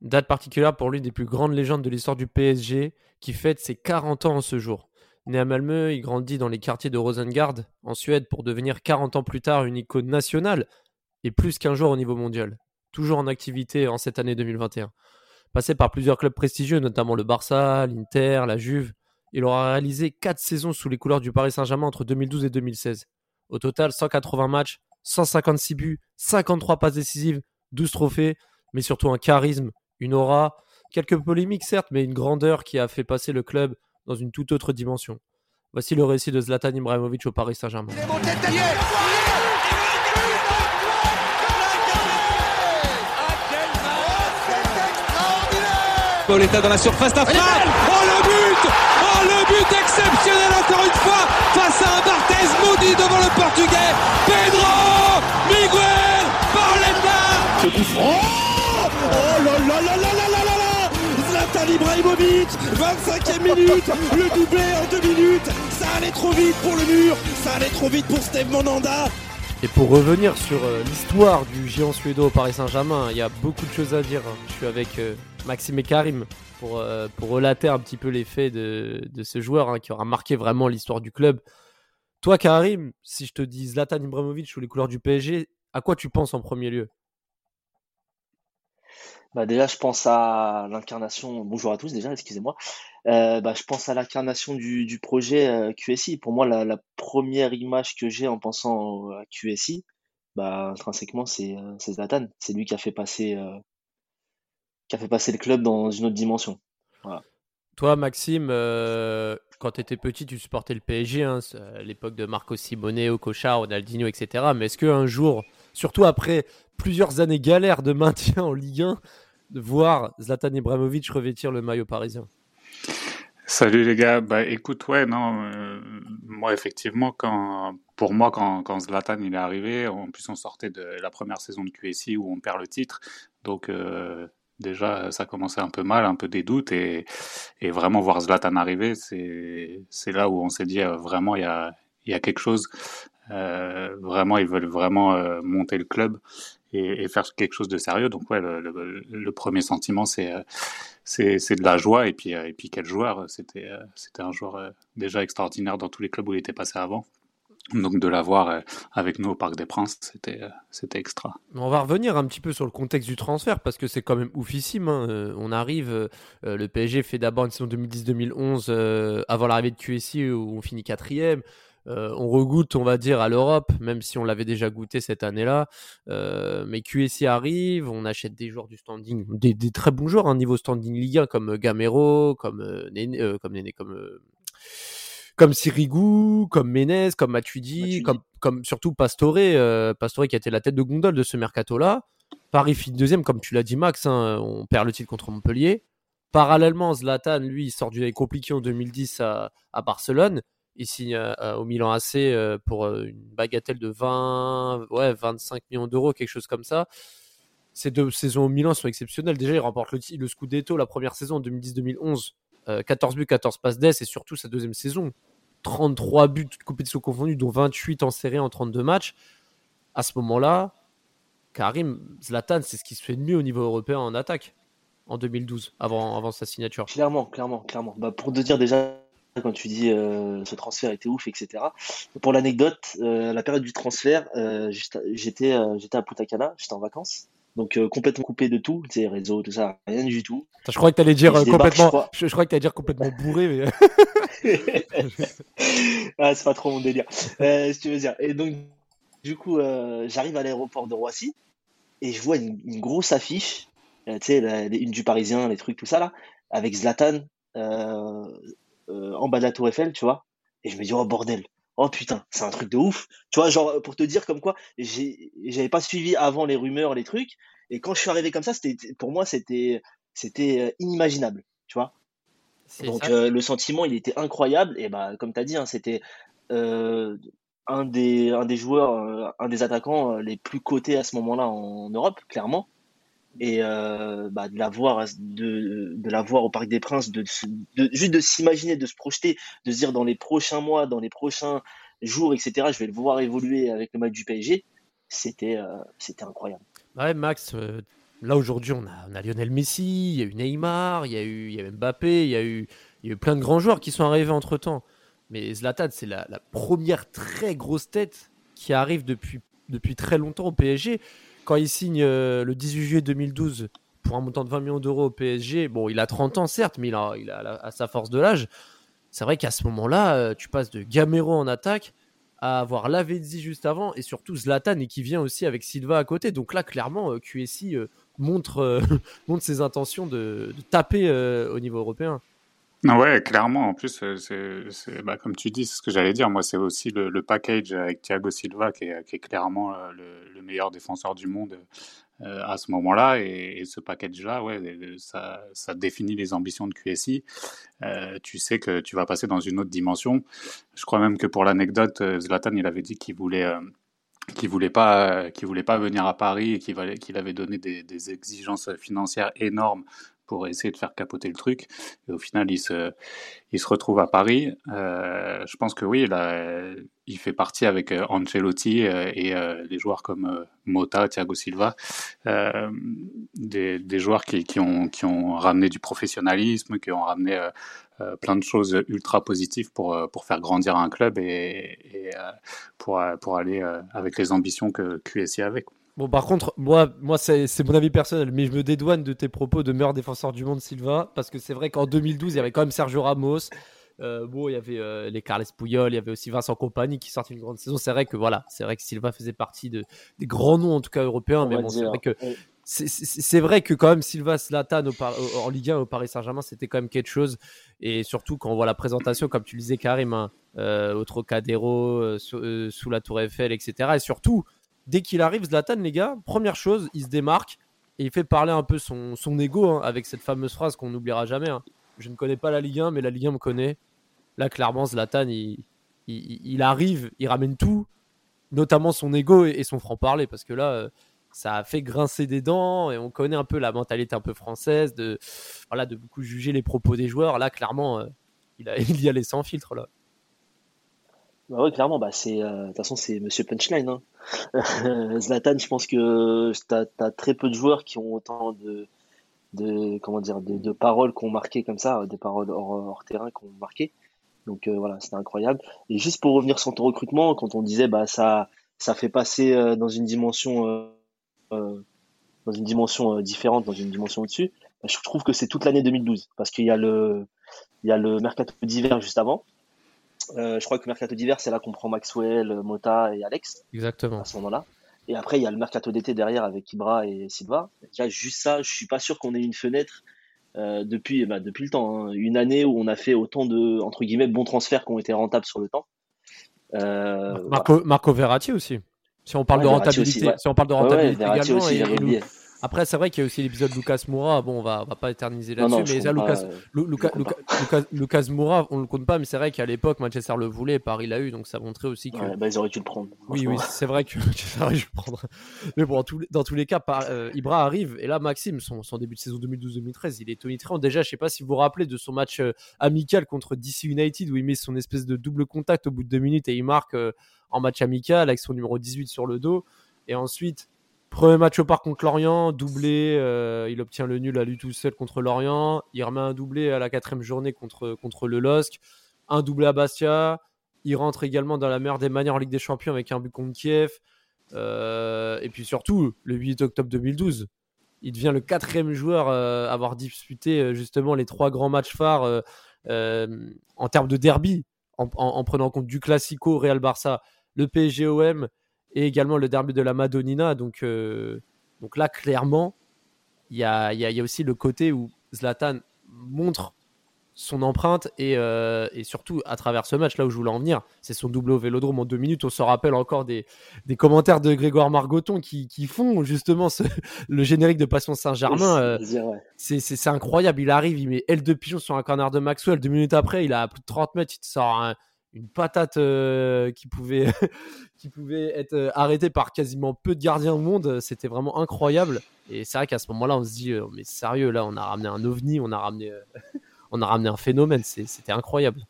Date particulière pour l'une des plus grandes légendes de l'histoire du PSG qui fête ses 40 ans en ce jour. Né à Malmö, il grandit dans les quartiers de Rosengard, en Suède, pour devenir 40 ans plus tard une icône nationale et plus qu'un joueur au niveau mondial. Toujours en activité en cette année 2021. Passé par plusieurs clubs prestigieux, notamment le Barça, l'Inter, la Juve, il aura réalisé 4 saisons sous les couleurs du Paris Saint-Germain entre 2012 et 2016. Au total, 180 matchs, 156 buts, 53 passes décisives, 12 trophées, mais surtout un charisme, une aura, quelques polémiques certes, mais une grandeur qui a fait passer le club dans une toute autre dimension. Voici le récit de Zlatan Ibrahimovic au Paris Saint-Germain. Pauletta dans la surface, la frappe. Oh le but. Oh le but exceptionnel encore une fois face à un Barthez maudit devant le portugais. Pedro Miguel Pauletta Ce coup franc Oh là là là là là là là là Zlatan Ibrahimovic 25e minute Le doublé en deux minutes Ça allait trop vite pour le mur Ça allait trop vite pour Steve Monanda et pour revenir sur euh, l'histoire du géant suédois au Paris Saint-Germain, il y a beaucoup de choses à dire. Hein. Je suis avec euh, Maxime et Karim pour, euh, pour relater un petit peu les faits de, de ce joueur hein, qui aura marqué vraiment l'histoire du club. Toi, Karim, si je te dis Zlatan Ibrahimovic sous les couleurs du PSG, à quoi tu penses en premier lieu? Bah déjà, je pense à l'incarnation. Bonjour à tous déjà, excusez-moi. Euh, bah, je pense à l'incarnation du, du projet euh, QSI. Pour moi, la, première image que j'ai en pensant à QSI, bah, intrinsèquement, c'est euh, Zlatan. C'est lui qui a fait passer euh, qui a fait passer le club dans une autre dimension. Toi, Maxime, quand tu étais petit, tu supportais le PSG, hein, à l'époque de Marco Simone, Okocha, Ronaldinho, etc. Mais est-ce qu'un jour, surtout après plusieurs années galères de maintien en Ligue 1, de voir Zlatan Ibrahimovic revêtir le maillot parisien. Salut les gars, bah écoute, ouais, non, euh, moi effectivement, quand, pour moi, quand, quand Zlatan il est arrivé, en plus on sortait de la première saison de QSI où on perd le titre, donc euh, déjà ça commençait un peu mal, un peu des doutes, et, et vraiment voir Zlatan arriver, c'est là où on s'est dit euh, vraiment il y a, y a quelque chose, vraiment ils veulent vraiment euh, monter le club et, faire quelque chose de sérieux. Donc ouais, le, premier sentiment c'est euh, c'est de la joie et puis et puis quel joueur c'était c'était un joueur déjà extraordinaire dans tous les clubs où il était passé avant. Donc de l'avoir avec nous au Parc des Princes, c'était extra. On va revenir un petit peu sur le contexte du transfert parce que c'est quand même oufissime. Hein. On arrive, euh, le PSG fait d'abord une saison 2010-2011 euh, avant l'arrivée de QSI où on finit quatrième. Euh, on regoute, on va dire, à l'Europe, même si on l'avait déjà goûté cette année-là. Euh, mais QSI arrive, on achète des joueurs du standing, des, des très bons joueurs, un hein, niveau standing Ligue 1 comme Gamero, comme euh, Néné, comme Néné, comme comme Sirigu, comme Menez, comme Matuidi, Matuidi. comme comme surtout Pastore, Pastore qui a été la tête de gondole de ce mercato-là. Paris finit deuxième, comme tu l'as dit Max, hein, on perd le titre contre Montpellier. Parallèlement, Zlatan, lui, il sort du année compliqué en 2010 à, à Barcelone il signe euh, au Milan AC euh, pour euh, une bagatelle de 20, ouais, 25 millions d'euros, quelque chose comme ça. Ces deux saisons au Milan sont exceptionnelles. Déjà, il remporte le, le Scudetto la première saison en 2010-2011, 14 buts, 14 passes d'ess, et surtout sa deuxième saison, 33 buts, toutes compétitions confondues, dont 28 en série en 32 matchs. À ce moment-là, Karim Zlatan, c'est ce qui se fait de mieux au niveau européen en attaque en 2012, avant, avant sa signature. Clairement, clairement, clairement. Bah, pour te dire déjà, quand tu dis euh, ce transfert était ouf, etc. Pour l'anecdote, euh, la période du transfert, euh, j'étais j'étais à Punta Cana, j'étais en vacances, donc complètement coupé de tout, tu sais, réseau, tout ça, rien du tout. Je crois que tu allais dire je complètement, je, je, crois que dire complètement bourré, mais. ah, c'est pas trop mon délire. si tu veux dire. Et donc, du coup, j'arrive à l'aéroport de Roissy et je vois une, une grosse affiche, tu sais, une du Parisien, les trucs, tout ça là, avec Zlatan. Euh, euh, en bas de la Tour Eiffel, tu vois. Et je me dis, oh bordel, oh putain, c'est un truc de ouf. Tu vois, genre, pour te dire comme quoi, j'avais pas suivi avant les rumeurs, les trucs. Et quand je suis arrivé comme ça, c'était, pour moi, c'était, c'était inimaginable, tu vois. Donc le sentiment, il était incroyable. Et bah, comme tu as dit, hein, c'était un, des, un des joueurs, un des attaquants les plus cotés à ce moment-là en Europe, clairement et euh, bah, de la voir de, de au Parc des Princes de, juste de s'imaginer de se projeter de se dire dans les prochains mois dans les prochains jours etc je vais le voir évoluer avec le match du PSG c'était euh, c'était incroyable. Ouais Max euh, là aujourd'hui on a, on a, Lionel Messi il y a eu Neymar il y a eu il y a Mbappé il y a eu il y a eu plein de grands joueurs qui sont arrivés entre temps mais Zlatan c'est la, la première très grosse tête qui arrive depuis depuis très longtemps au PSG quand il signe euh, le 18 juillet 2012 pour un montant de 20 millions d'euros au PSG, bon, il a 30 ans certes, mais il a, à sa force de l'âge. C'est vrai qu'à ce moment-là, euh, tu passes de Gamero en attaque à avoir Lavezzi juste avant et surtout Zlatan et qui vient aussi avec Silva à côté. Donc là, clairement, euh, QSI montre, montre ses intentions de, taper au niveau européen. Ouais, clairement. En plus, c'est, bah, comme tu dis, c'est ce que j'allais dire. Moi, c'est aussi le, package avec Thiago Silva qui est, clairement le, meilleur défenseur du monde euh, à ce moment-là. Et, ce package-là, ouais, ça, définit les ambitions de QSI. Euh, tu sais que tu vas passer dans une autre dimension. Je crois même que pour l'anecdote, euh, Zlatan, il avait dit qu'il voulait qu'il voulait pas qu'il voulait pas venir à Paris et qu'il avait donné des, exigences financières énormes pour essayer de faire capoter le truc. Et au final, il se, il se retrouve à Paris. Euh, je pense que oui, là, il fait partie avec euh, Ancelotti euh, et des joueurs comme Mota, Thiago Silva, des, des, joueurs qui, qui, ont, qui ont ramené du professionnalisme, qui ont ramené plein de choses ultra positives pour, pour faire grandir un club et, et pour, pour aller avec les ambitions que QSI avait. Bon, par contre, moi, moi c'est mon avis personnel, mais je me dédouane de tes propos de meilleur défenseur du monde, Silva, parce que c'est vrai qu'en 2012, il y avait quand même Sergio Ramos. Euh, bon, il y avait euh, les Carles Puyol, il y avait aussi Vincent Compagnie qui sortait une grande saison. C'est vrai que voilà, c'est vrai que Silva faisait partie de, des grands noms en tout cas européens, mais bon, c'est vrai que c'est vrai que quand même Silva Slatan en Ligue 1 au Paris Saint-Germain, c'était quand même quelque chose. Et surtout quand on voit la présentation, comme tu le disais Karim, hein, euh, au Trocadéro, sous, sous, la Tour Eiffel, etc. Et surtout dès qu'il arrive, Zlatan, les gars, première chose, il se démarque et il fait parler un peu son, son ego hein, avec cette fameuse phrase qu'on n'oubliera jamais. Hein. Je ne connais pas la Ligue 1, mais la Ligue 1 me connaît. Là, clairement, Zlatan, il, il, arrive, il ramène tout, notamment son ego et, son franc-parler, parce que là, euh, ça a fait grincer des dents et on connaît un peu la mentalité un peu française de, voilà, de beaucoup juger les propos des joueurs. Là, clairement, euh, il, a, il y allait sans filtre. Là. Bah ouais, clairement, bah c'est, euh, de toute façon, c'est Monsieur Punchline. Hein. Zlatan, je pense que tu as, très peu de joueurs qui ont autant de, de comment dire, de, paroles qu'on marqué comme ça, des paroles hors, terrain qu'on marqué. Donc euh, voilà, c'était incroyable. Et juste pour revenir sur ton recrutement, quand on disait bah ça, ça fait passer euh, dans une dimension, dans une dimension différente, dans une dimension au-dessus. Bah, je trouve que c'est toute l'année 2012 parce qu'il y a le, il y a le mercato d'hiver juste avant euh, je crois que le mercato d'hiver, c'est là qu'on prend Maxwell, Mota et Alex. Exactement. À ce moment-là. Et après, il y a le mercato d'été derrière avec Ibra et Silva. Déjà, juste ça, je suis pas sûr qu'on ait une fenêtre euh, depuis, bah, depuis le temps. Hein. Une année où on a fait autant de, entre guillemets, bons transferts qui ont été rentables sur le temps. Euh, Marco, Marco Verratti aussi. Si on parle de rentabilité, si on parle de rentabilité également. Aussi, et, après, c'est vrai qu'il y a aussi l'épisode Lucas Moura. Bon, on va, on va pas éterniser là-dessus, mais ça, Lucas, Lucas, Lucas, Lucas, Moura, on le compte pas, mais c'est vrai qu'à l'époque, Manchester le voulait, Paris l'a eu, donc ça montrait aussi que. Ouais, bah, ils auraient dû le prendre. Oui, oui, c'est vrai que Manchester aurait dû le prendre. Mais bon, dans tous les cas, euh, Ibra arrive, et là, Maxime, son, son début de saison 2012-2013, il est tonitruant. Déjà, je sais pas si vous vous rappelez de son match euh, amical contre DC United, où il met son espèce de double contact au bout de deux minutes et il marque euh, en match amical avec son numéro 18 sur le dos. Et ensuite, Premier match au contre Lorient, doublé, euh, il obtient le nul à lui tout seul contre Lorient. Il remet un doublé à la quatrième journée contre, contre le LOSC. Un doublé à Bastia. Il rentre également dans la meilleure des manières en Ligue des Champions avec un but contre Kiev. Euh, et puis surtout, le 8 octobre 2012, il devient le quatrième joueur euh, à avoir disputé justement les trois grands matchs phares en termes de derby, en, en, prenant en compte du Classico Real Barça, le PSG-OM et également le derby de la Madonnina. Donc, euh, donc là, clairement, il y a, y a, aussi le côté où Zlatan montre son empreinte et, euh, et, surtout à travers ce match là où je voulais en venir, c'est son double au vélodrome en deux minutes. On se rappelle encore des, des commentaires de Grégoire Margoton qui, qui font justement ce, le générique de Passion Saint-Germain. Euh, c'est incroyable. Il arrive, il met L de pigeon sur un corner de Maxwell. Deux minutes après, il a plus de 30 mètres, il te sort une patate euh, qui pouvait qui pouvait être arrêtée par quasiment peu de gardiens au monde. C'était vraiment incroyable. Et c'est vrai qu'à ce moment-là, on se dit, mais sérieux, là, on a ramené un ovni, on a ramené on a ramené un phénomène. C'était incroyable.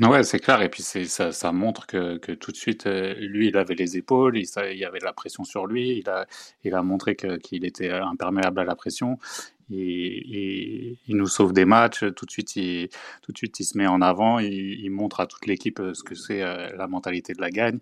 Ouais, c'est clair. Et puis ça, montre que, que, tout de suite, euh, lui, il avait les épaules, il, il y avait de la pression sur lui, il a, il a montré qu'il était imperméable à la pression et, il nous sauve des matchs. Tout de suite, il, tout de suite, il se met en avant. Il, montre à toute l'équipe euh, ce que c'est euh, la mentalité de la gagne.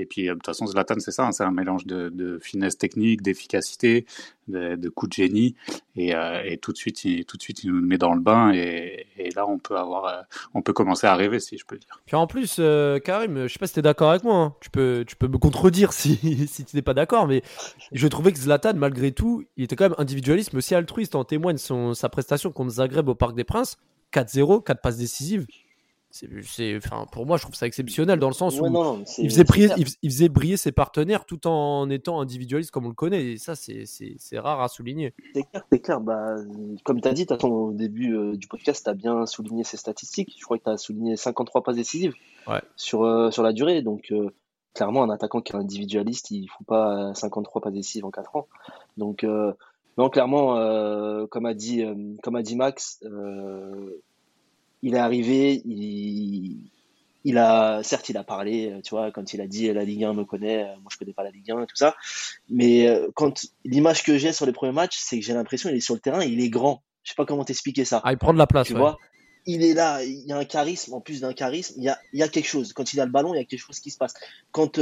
Et puis, euh, de toute façon, Zlatan, c'est ça. Hein, c'est un mélange de, finesse technique, d'efficacité, de, de coup de génie. Et, tout de suite, il, tout de suite, il nous met dans le bain. Et, là, on peut avoir, on peut commencer à rêver, si je peux dire. Puis en plus, Karim, je sais pas si tu es d'accord avec moi. Hein. Tu peux, tu peux me contredire si, si tu n'es pas d'accord, mais je trouvais que Zlatan, malgré tout, il était quand même individualiste, mais aussi altruiste en témoigne son, sa prestation contre Zagreb au Parc des Princes. 4-0, 4 passes décisives. C'est, enfin, pour moi, je trouve ça exceptionnel dans le sens où il, faisait briller, il, faisait briller, ses partenaires tout en étant individualiste comme on le connaît. Et ça, c'est, rare à souligner. C'est clair, clair. Bah, comme tu as dit, au début euh, du podcast, tu as bien souligné ses statistiques. Je crois que tu as souligné 53 passes décisives sur, euh, sur la durée. Donc, euh, clairement, un attaquant qui est individualiste, il ne faut pas 53 passes décisives en 4 ans. Donc, non, clairement, comme a dit, comme a dit Max, il est arrivé, il, il a, certes, il a parlé, tu vois, quand il a dit la Ligue 1 me connaît, moi je connais pas la Ligue 1 et tout ça. Mais quand l'image que j'ai sur les premiers matchs, c'est que j'ai l'impression il est sur le terrain, il est grand. Je sais pas comment t'expliquer ça. Ah, il prend de la place, tu vois. Il est là, il y a un charisme, en plus d'un charisme, il y a, il y a quelque chose. Quand il a le ballon, il y a quelque chose qui se passe. Quand,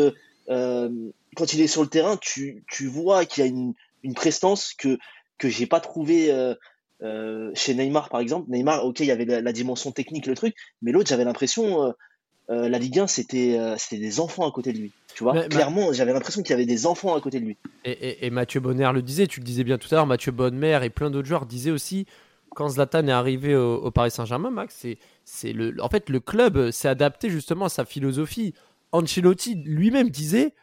quand il est sur le terrain, tu, tu vois qu'il y a une, une prestance que que j'ai pas trouvé euh, euh, chez Neymar par exemple. Neymar, ok, il y avait la, dimension technique, le truc, mais l'autre, j'avais l'impression euh, la Ligue 1, c'était des enfants à côté de lui. Tu vois, clairement, j'avais l'impression qu'il y avait des enfants à côté de lui. Et, Mathieu Bonner le disait, tu le disais bien tout à l'heure, Mathieu Bonner et plein d'autres joueurs disaient aussi quand Zlatan est arrivé au, Paris Saint-Germain, Max, c'est, c'est le, en fait, le club s'est adapté justement à sa philosophie. Ancelotti lui-même disait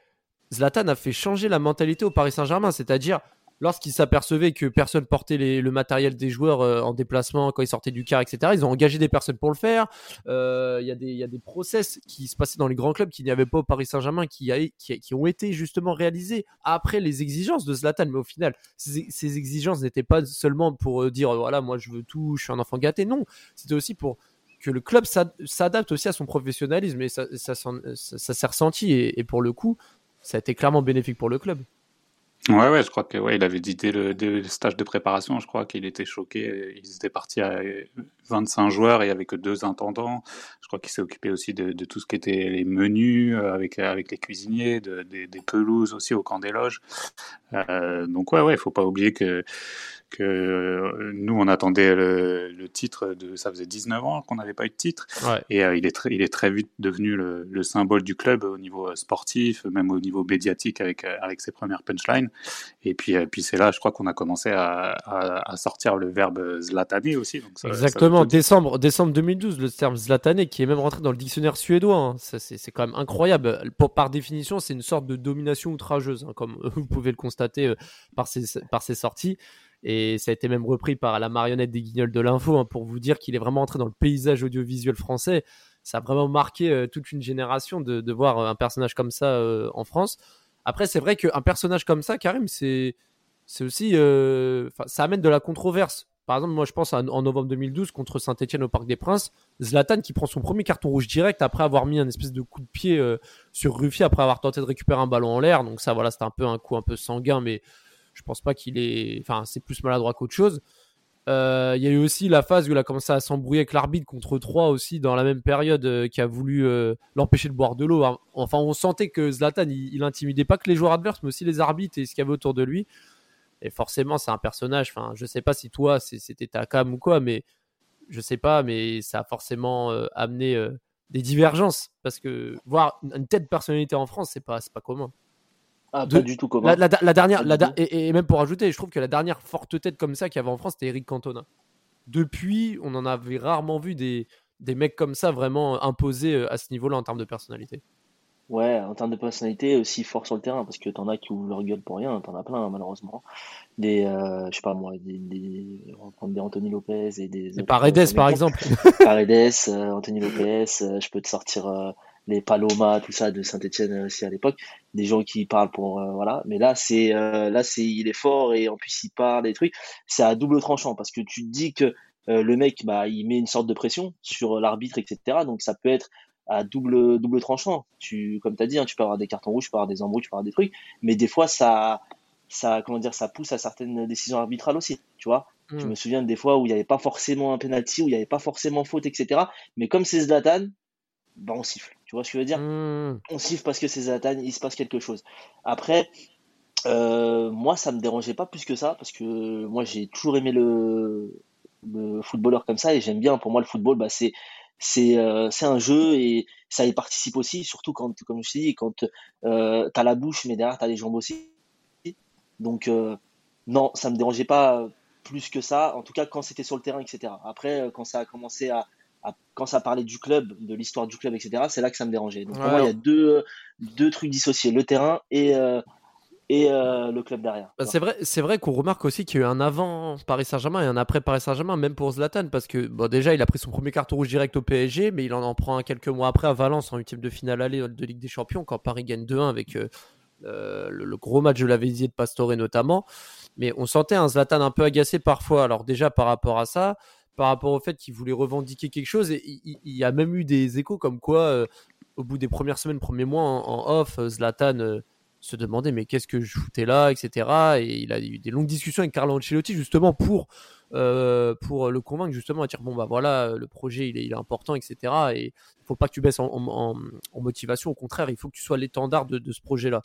Zlatan a fait changer la mentalité au Paris Saint-Germain, c'est-à-dire lorsqu'ils s'apercevaient que personne portait le matériel des joueurs euh, en déplacement quand ils sortaient du car, etc., ils ont engagé des personnes pour le faire. Euh, il y, a des process qui se passaient dans les grands clubs qui n'y avait pas au Paris Saint-Germain, qui, ont été justement réalisés après les exigences de Zlatan. Mais au final, ces, exigences n'étaient pas seulement pour euh, dire voilà, moi je veux tout, je suis un enfant gâté. Non, c'était aussi pour que le club s'adapte aussi à son professionnalisme et ça, ça, s'est ressenti et pour le coup, ça a été clairement bénéfique pour le club. Ouais, ouais, je crois que ouais, il avait dit dès le, stage de préparation, je crois qu'il était choqué. Ils étaient partis à 25 joueurs et il n'y avait que deux intendants. Je crois qu'il s'est occupé aussi de, tout ce qui était les menus euh, avec, avec les cuisiniers, de, des, pelouses aussi au camp des loges. Euh, donc ouais, ouais, faut pas oublier que que euh, nous, on attendait le, titre de. Ça faisait 19 ans qu'on n'avait pas eu de titre. Et euh, il, est très, il est très vite devenu le, symbole du club au niveau sportif, même au niveau médiatique avec, avec ses premières punchlines. Et puis, puis c'est là, je crois qu'on a commencé à, à, sortir le verbe zlatané aussi. Donc Exactement, décembre, décembre 2012, le terme zlatané qui est même rentré dans le dictionnaire suédois. Hein. C'est quand même incroyable. Pour, par définition, c'est une sorte de domination outrageuse, hein, comme vous pouvez le constater par, ses, par ses sorties. Et ça a été même repris par la marionnette des guignols de l'info hein, pour vous dire qu'il est vraiment entré dans le paysage audiovisuel français. Ça a vraiment marqué euh, toute une génération de, voir un personnage comme ça euh, en France. Après, c'est vrai qu'un personnage comme ça, Karim, c'est aussi. Euh, ça amène de la controverse. Par exemple, moi, je pense en novembre 2012 contre Saint-Etienne au Parc des Princes, Zlatan qui prend son premier carton rouge direct après avoir mis un espèce de coup de pied sur Ruffi après avoir tenté de récupérer un ballon en l'air. Donc ça, voilà, c'était un peu un coup un peu sanguin, mais je pense pas qu'il est. Enfin, c'est plus maladroit qu'autre chose. Euh, il y a eu aussi la phase où il a commencé à s'embrouiller avec l'arbitre contre 3 aussi dans la même période euh, qui a voulu euh, l'empêcher de boire de l'eau. Enfin, on sentait que Zlatan, il, intimidait pas que les joueurs adverses, mais aussi les arbitres et ce qu'il y avait autour de lui. Et forcément, c'est un personnage. Enfin, je sais pas si toi, c'était ta cam ou quoi, mais je sais pas, mais ça a forcément amené des divergences parce que voir une telle personnalité en France, c'est pas, pas commun. Ah, pas du tout commun. La, dernière, et, même pour ajouter, je trouve que la dernière forte tête comme ça qu'il y avait en France, c'était Eric Cantona. depuis, on en avait rarement vu des, des mecs comme ça vraiment imposés euh, à ce niveau-là en termes de personnalité. Ouais, en termes de personnalité, aussi fort sur le terrain, parce que t'en as qui ouvrent leur gueule pour rien, t'en as plein, malheureusement. Des, euh, je sais pas moi, des, des, on des Anthony Lopez et des. Et Paredes, par exemple. Paredes, euh, Anthony Lopez, euh, je peux te sortir euh, les Paloma, tout ça de Saint-Etienne aussi à l'époque. Des gens qui parlent pour, euh, voilà. Mais là, c'est, là, c'est, il est fort et en plus, il parle des trucs. C'est à double tranchant, parce que tu te dis que le mec, bah, il met une sorte de pression sur l'arbitre, etc. Donc ça peut être à double double tranchant. Tu, comme tu as dit, hein, tu peux avoir des cartons rouges, tu peux avoir des embrouilles, tu peux avoir des trucs, mais des fois ça, ça, comment dire, ça pousse à certaines décisions arbitrales aussi. Tu vois, je Mm. me souviens des fois où il n'y avait pas forcément un penalty, où il n'y avait pas forcément faute, etc. Mais comme c'est Zlatan, bah on siffle. Tu vois ce que je veux dire Hmm. On siffle parce que c'est Zlatan, il se passe quelque chose. Après, euh, moi ça me dérangeait pas plus que ça parce que moi j'ai toujours aimé le, le footballeur comme ça et j'aime bien. Pour moi le football, bah c'est c'est euh, un jeu et ça y participe aussi, surtout quand, comme je te dis, quand euh, tu as la bouche, mais derrière tu as les jambes aussi. Donc, euh, non, ça me dérangeait pas plus que ça, en tout cas quand c'était sur le terrain, etc. Après, euh, quand ça a commencé à, à- quand ça parlait du club, de l'histoire du club, etc., c'est là que ça me dérangeait. Donc, pour Ouais. moi, il y a deux, deux trucs dissociés, le terrain et, et euh, le club derrière. Bah, c'est vrai, c'est vrai qu'on remarque aussi qu'il y a eu un avant Paris Saint-Germain et un après Paris Saint-Germain, même pour Zlatan, parce que bon, déjà il a pris son premier carton rouge direct au PSG, mais il en en prend un quelques mois après à Valence en huitième de finale aller de Ligue des Champions quand Paris gagne 2-1 avec euh, euh, le, le gros match de la Vézier de Pastore notamment. Mais on sentait un Zlatan un peu agacé parfois. Alors déjà par rapport à ça, par rapport au fait qu'il voulait revendiquer quelque chose, et il, y a même eu des échos comme quoi, euh, au bout des premières semaines, premiers mois en, en off, Zlatan se demandait mais qu'est-ce que je foutais là, etc. Et il a eu des longues discussions avec Carlo Ancelotti justement pour euh, pour le convaincre justement à dire bon bah voilà le projet il est, important etc. Et il faut pas que tu baisses en, motivation, au contraire il faut que tu sois l'étendard de, ce projet là.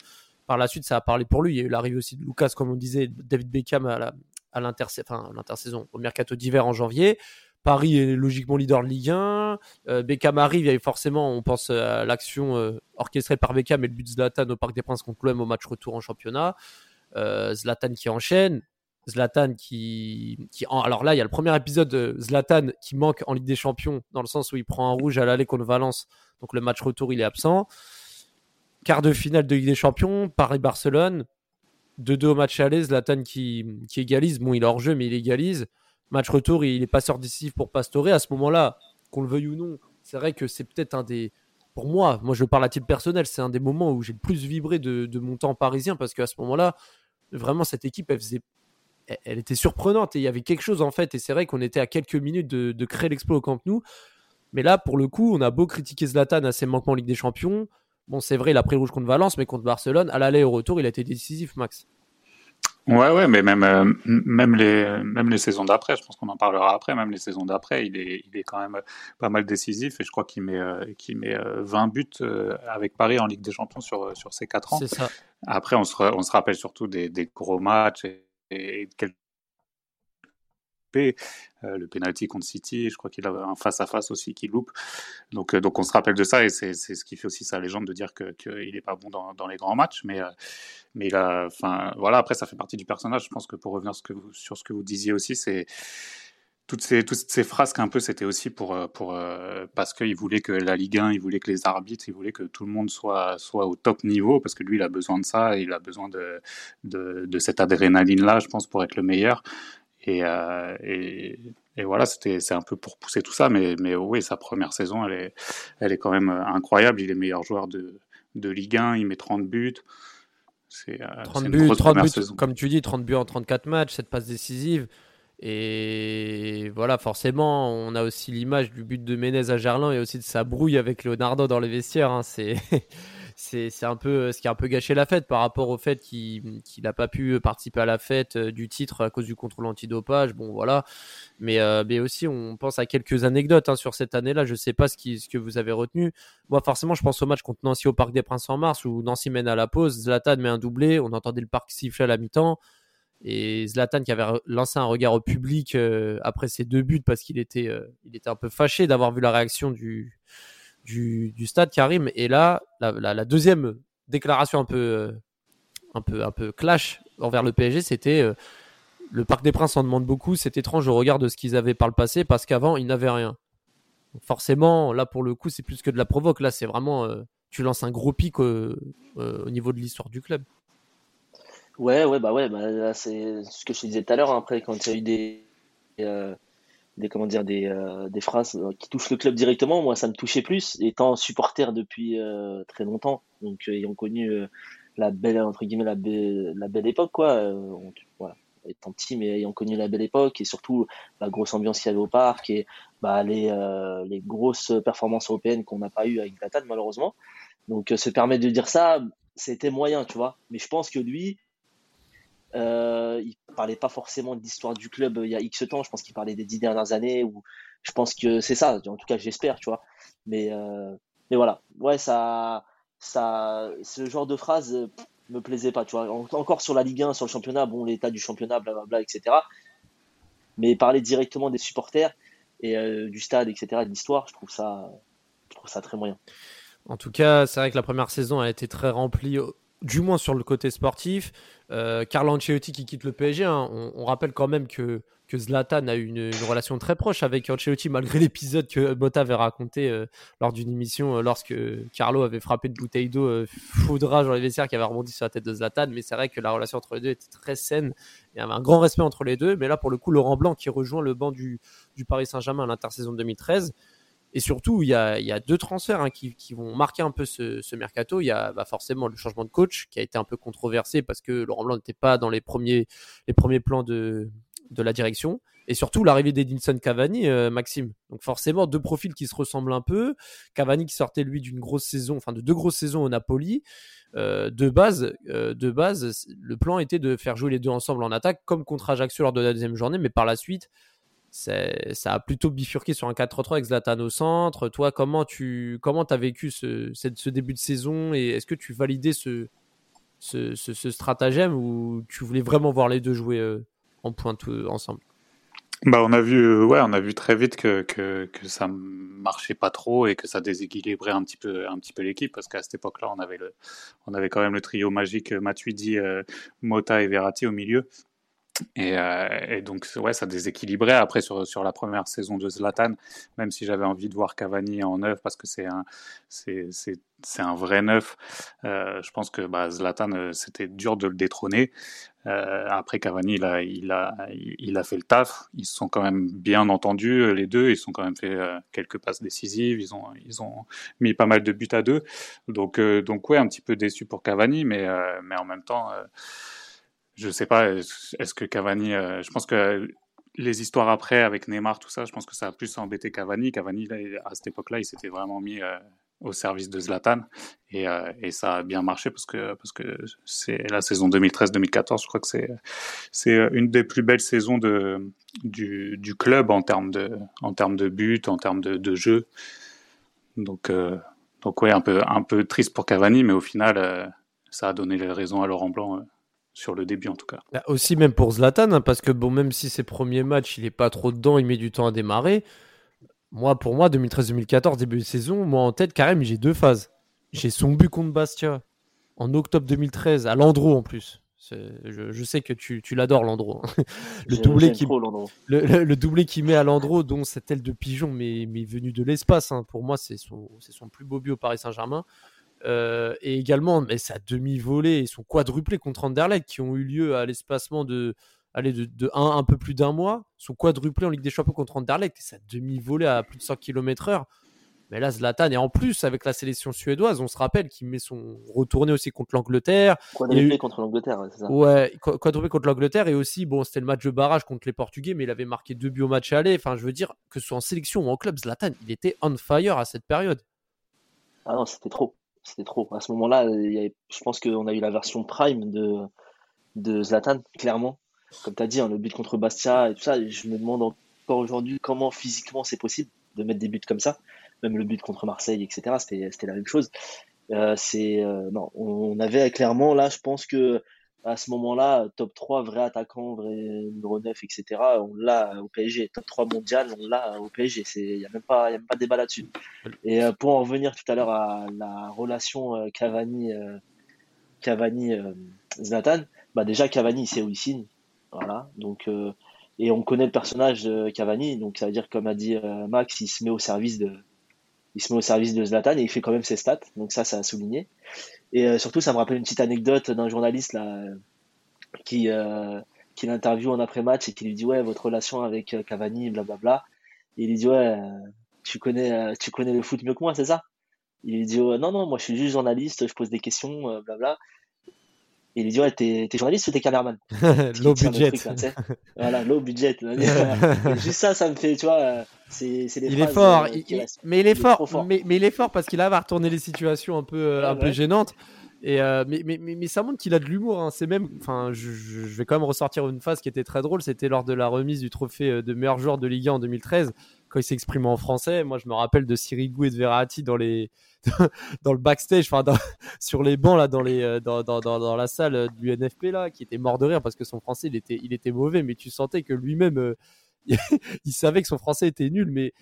Par la suite ça a parlé pour lui. Il y a eu l'arrivée aussi de Lucas comme on disait, David Beckham à la à l'intersa- enfin, l'intersaison au mercato d'hiver en janvier. Paris est logiquement leader de Ligue 1. Euh, Beckham arrive, il y avait forcément, on pense à l'action euh, orchestrée par Beckham et le but de Zlatan au Parc des Princes contre l'OM au match retour en championnat. Euh, Zlatan qui enchaîne. Zlatan qui, alors là il y a le premier épisode de Zlatan qui manque en Ligue des Champions dans le sens où il prend un rouge à l'aller contre Valence donc le match retour il est absent quart de finale de Ligue des Champions Paris-Barcelone 2-2 au match aller Zlatan qui, qui égalise bon il est hors jeu mais il égalise match retour il est passeur décisif pour Pastore à ce moment là qu'on le veuille ou non c'est vrai que c'est peut-être un des pour moi, moi je parle à titre personnel, c'est un des moments où j'ai le plus vibré de, mon temps parisien parce qu'à ce moment-là, vraiment cette équipe, elle était surprenante et il y avait quelque chose en fait. Et c'est vrai qu'on était à quelques minutes de, créer l'exploit au Camp Nou. Mais là, pour le coup, on a beau critiquer Zlatan à ses manquements en Ligue des Champions. Bon, c'est vrai, il a pris rouge contre Valence, mais contre Barcelone, à l'aller et au retour, il a été décisif, Max. Ouais, ouais, mais même, euh, même, les, même les saisons d'après, je pense qu'on en parlera après, même les saisons d'après, il est, il est quand même pas mal décisif et je crois qu'il met, euh, met euh, 20 buts euh, avec Paris en Ligue des Champions sur, sur ces 4 ans. C'est ça. Après, on se, on se rappelle surtout des, des gros matchs et, et de euh, le penalty contre City, je crois qu'il a un face-à-face aussi qui loupe. Donc, euh, donc on se rappelle de ça et c'est ce qui fait aussi sa légende de dire que qu'il n'est pas bon dans, dans les grands matchs. Mais, euh, mais a, enfin, voilà, après ça fait partie du personnage. Je pense que pour revenir que sur ce que vous disiez aussi, c'est toutes ces, toutes ces phrases qu'un peu c'était aussi pour, euh, pour, parce qu'il voulait que la Ligue 1, il voulait que les arbitres, il voulait que tout le monde soit, soit au top niveau parce que lui il a besoin de ça, il a besoin de, de, cette adrénaline là, je pense, pour être le meilleur. Et, euh, et, et voilà, c'était c'est un peu pour pousser tout ça, mais, mais oui, sa première saison, elle est, elle est quand même euh, incroyable. Il est meilleur joueur de, de Ligue 1, il met 30 buts. C'est euh, 30 c'est une buts, grosse 30 première buts, saison. comme tu dis, 30 buts en 34 matchs, cette passe décisive. Et voilà, forcément, on a aussi l'image du but de Menez à Gerland et aussi de sa brouille avec Leonardo dans les vestiaires. hein. C'est c'est un peu ce qui a un peu gâché la fête par rapport au fait qu'il qu'il n'a pas pu participer à la fête euh, du titre à cause du contrôle antidopage. Bon, voilà. Mais, euh, mais aussi, on pense à quelques anecdotes hein, sur cette année-là. Je sais pas ce, qui, ce que vous avez retenu. Moi, forcément, je pense au match contre Nancy au Parc des Princes en mars où Nancy mène à la pause. Zlatan met un doublé. On entendait le parc siffler à la mi-temps. Et Zlatan qui avait lancé un regard au public euh, après ses deux buts parce qu'il était, il était un peu fâché d'avoir vu la réaction du, du, du stade Karim. Et là, la, deuxième déclaration un peu, euh, un peu, un peu clash envers le PSG, c'était euh, le Parc des Princes en demande beaucoup. C'est étrange au regard de ce qu'ils avaient par le passé parce qu'avant, ils n'avaient rien. forcément, là, pour le coup, c'est plus que de la provoque. Là, c'est vraiment. Euh, tu lances un gros pic au niveau de l'histoire du club. Ouais, ouais, bah ouais, bah, c'est ce que je disais tout à l'heure. Hein, après, quand il y a eu des, des comment dire, des, des phrases qui touchent le club directement, moi, ça me touchait plus, étant supporter depuis très longtemps, donc ayant connu la belle entre guillemets la belle, la belle époque quoi euh, étant petit mais ayant connu la belle époque et surtout la grosse ambiance qu'il y avait au parc et bah, les, euh, les grosses performances européennes qu'on n'a pas eu avec Zlatan malheureusement. Donc euh, se permettre de dire ça c'était moyen tu vois. Mais je pense que lui euh, il parlait pas forcément de l'histoire du club il y a X temps je pense qu'il parlait des dix dernières années ou je pense que c'est ça en tout cas j'espère tu vois mais mais voilà ouais ça ça, ce genre de phrase euh, me plaisait pas. Tu vois, encore sur la Ligue 1, sur le championnat, bon, l'état du championnat, blablabla, etc. Mais parler directement des supporters et euh, du stade, etc., de l'histoire, je trouve ça, je trouve ça très moyen. En tout cas, c'est vrai que la première saison a été très remplie, du moins sur le côté sportif. Euh, Carlo Ancelotti qui quitte le PSG, hein, on, rappelle quand même que Zlatan a eu une, relation très proche avec Ancelotti malgré l'épisode que Botta avait raconté euh, lors d'une émission euh, lorsque Carlo avait frappé de bouteille d'eau foudrage dans les vestiaires qui avait rebondi sur la tête de Zlatan. Mais c'est vrai que la relation entre les deux était très saine. Il y avait un grand respect entre les deux. Mais là, pour le coup, Laurent Blanc qui rejoint le banc du, du Paris Saint-Germain à l'intersaison 2013. Et surtout, il y a, deux transferts hein, qui, vont marquer un peu ce, mercato. Il y a bah, forcément le changement de coach qui a été un peu controversé parce que Laurent Blanc n'était pas dans les premiers, les premiers plans de, de la direction. Et surtout l'arrivée d'Edinson Cavani, euh, Maxime. Donc forcément deux profils qui se ressemblent un peu. Cavani qui sortait lui d'une grosse saison, enfin de deux grosses saisons au Napoli. Euh, de base, euh, de base, le plan était de faire jouer les deux ensemble en attaque, comme contre Ajaccio lors de la deuxième journée. Mais par la suite, ça a plutôt bifurqué sur un 4-3-3 avec Zlatan au centre. Toi, comment tu comment as vécu ce, début de saison et est-ce que tu validais ce, stratagème ou tu voulais vraiment voir les deux jouer en pointe ensemble? Bah, on a vu, euh, ouais, on a vu très vite que, que, que, ça marchait pas trop et que ça déséquilibrait un petit peu, l'équipe parce qu'à cette époque-là, on avait on avait quand même le trio magique euh, Matuidi, euh, Mota et Verratti au milieu. Et, euh, et, donc, ouais, ça déséquilibrait. Après, sur, sur la première saison de Zlatan, même si j'avais envie de voir Cavani en neuf, parce que c'est un, c'est, c'est, c'est un vrai neuf, euh, je pense que bah, Zlatan, euh, c'était dur de le détrôner. Euh, après, Cavani, il a, il, a, il a fait le taf. Ils se sont quand même bien entendus, les deux. Ils se sont quand même fait euh, quelques passes décisives. Ils ont, ils ont mis pas mal de buts à deux. Donc, donc ouais, un petit peu déçu pour Cavani, mais, mais en même temps je sais pas, est-ce que Cavani, euh, je pense que les histoires après avec Neymar, tout ça, je pense que ça a plus embêté Cavani. Cavani, à cette époque-là, il s'était vraiment mis euh, au service de Zlatan et, euh, et, ça a bien marché parce que parce que c'est la saison 2013-2014, je crois que c'est une des plus belles saisons de du, club en termes de en termes de buts, en termes de, de jeu. Donc donc ouais, un peu un peu triste pour Cavani, mais au final, ça a donné les raisons à Laurent Blanc sur le début en tout cas. Bah, aussi même pour Zlatan, hein, parce que bon, même si ses premiers matchs, il est pas trop dedans, il met du temps à démarrer. Moi, pour moi, 2013-2014, début de saison, moi en tête, carrément, j'ai deux phases. J'ai son but contre Bastia en octobre 2013, à Landreau en plus. Je, je, sais que tu, tu l'adores, Landreau. Le, doublé qui, le, le, doublé qui met à Landreau, dont cette aile de pigeon, mais, mais venu de l'espace. Hein. Pour moi, c'est son, son plus beau but au Paris Saint-Germain. Euh, et également, mais sa demi-volée et son quadruplé contre Anderlecht qui ont eu lieu à l'espacement de, allez, de, un, un, peu plus d'un mois, son quadruplé en Ligue des Champions contre Anderlecht et sa demi-volée à plus de 100 km/h. Mais là, Zlatan, et en plus, avec la sélection suédoise, on se rappelle qu'il met son retourné aussi contre l'Angleterre. Quadruplé contre l'Angleterre, c'est ça Ouais, quadruplé contre l'Angleterre. Et aussi, bon, c'était le match de barrage contre les Portugais, mais il avait marqué deux buts au match aller. Enfin, je veux dire, que ce soit en sélection ou en club, Zlatan, il était on fire à cette période. Ah non, c'était trop. C'était trop. À ce moment-là, je pense qu'on a eu la version prime de, de Zlatan, clairement. Comme tu as dit, hein, le but contre Bastia et tout ça, je me demande encore aujourd'hui comment physiquement c'est possible de mettre des buts comme ça. Même le but contre Marseille, etc., c'était la même chose. Euh, euh, non, on avait clairement là, je pense que à ce moment-là, top 3 vrai attaquant, vrai numéro 9, etc. On l'a au PSG. Top 3 mondial, on l'a au PSG. Il n'y a, même pas, a même pas de débat là-dessus. Et euh, pour en revenir tout à l'heure à la relation euh, Cavani, euh, Cavani Zlatan, bah déjà Cavani, c'est où il signe. Voilà. Donc, euh, et on connaît le personnage de Cavani, donc ça veut dire, comme a dit euh, Max, il se met au service de, il se met au service de Zlatan et il fait quand même ses stats. Donc ça, ça a souligné. Et euh, surtout, ça me rappelle une petite anecdote d'un journaliste là qui qui l'interviewe en après-match et qui lui dit ouais votre relation avec Cavani, blablabla. Et il lui dit ouais tu connais tu connais le foot mieux que moi, c'est ça? Il lui dit non non moi je suis juste journaliste, je pose des questions, blabla. Il lui dit Ouais, t'es, journaliste ou t'es cameraman Low budget. voilà, low budget. juste ça, ça me fait, tu vois, euh, c'est, c'est Il est fort, euh, mais il est fort, Mais, mais, il est fort parce qu'il arrive à retourner les situations un peu, euh, un peu gênantes. Et mais, mais, mais, ça montre qu'il a de l'humour. Hein. C'est même, enfin, je, je, vais quand même ressortir une phase qui était très drôle. C'était lors de la remise du trophée de meilleur joueur de Ligue 1 en 2013, quand il s'exprime en français. Moi, je me rappelle de Sirigu et de Verratti dans les dans le backstage, enfin sur les bancs là, dans les euh, dans, dans, dans, la salle euh, du NFP là, qui était mort de rire parce que son français il était il était mauvais, mais tu sentais que lui-même euh, il savait que son français était nul, mais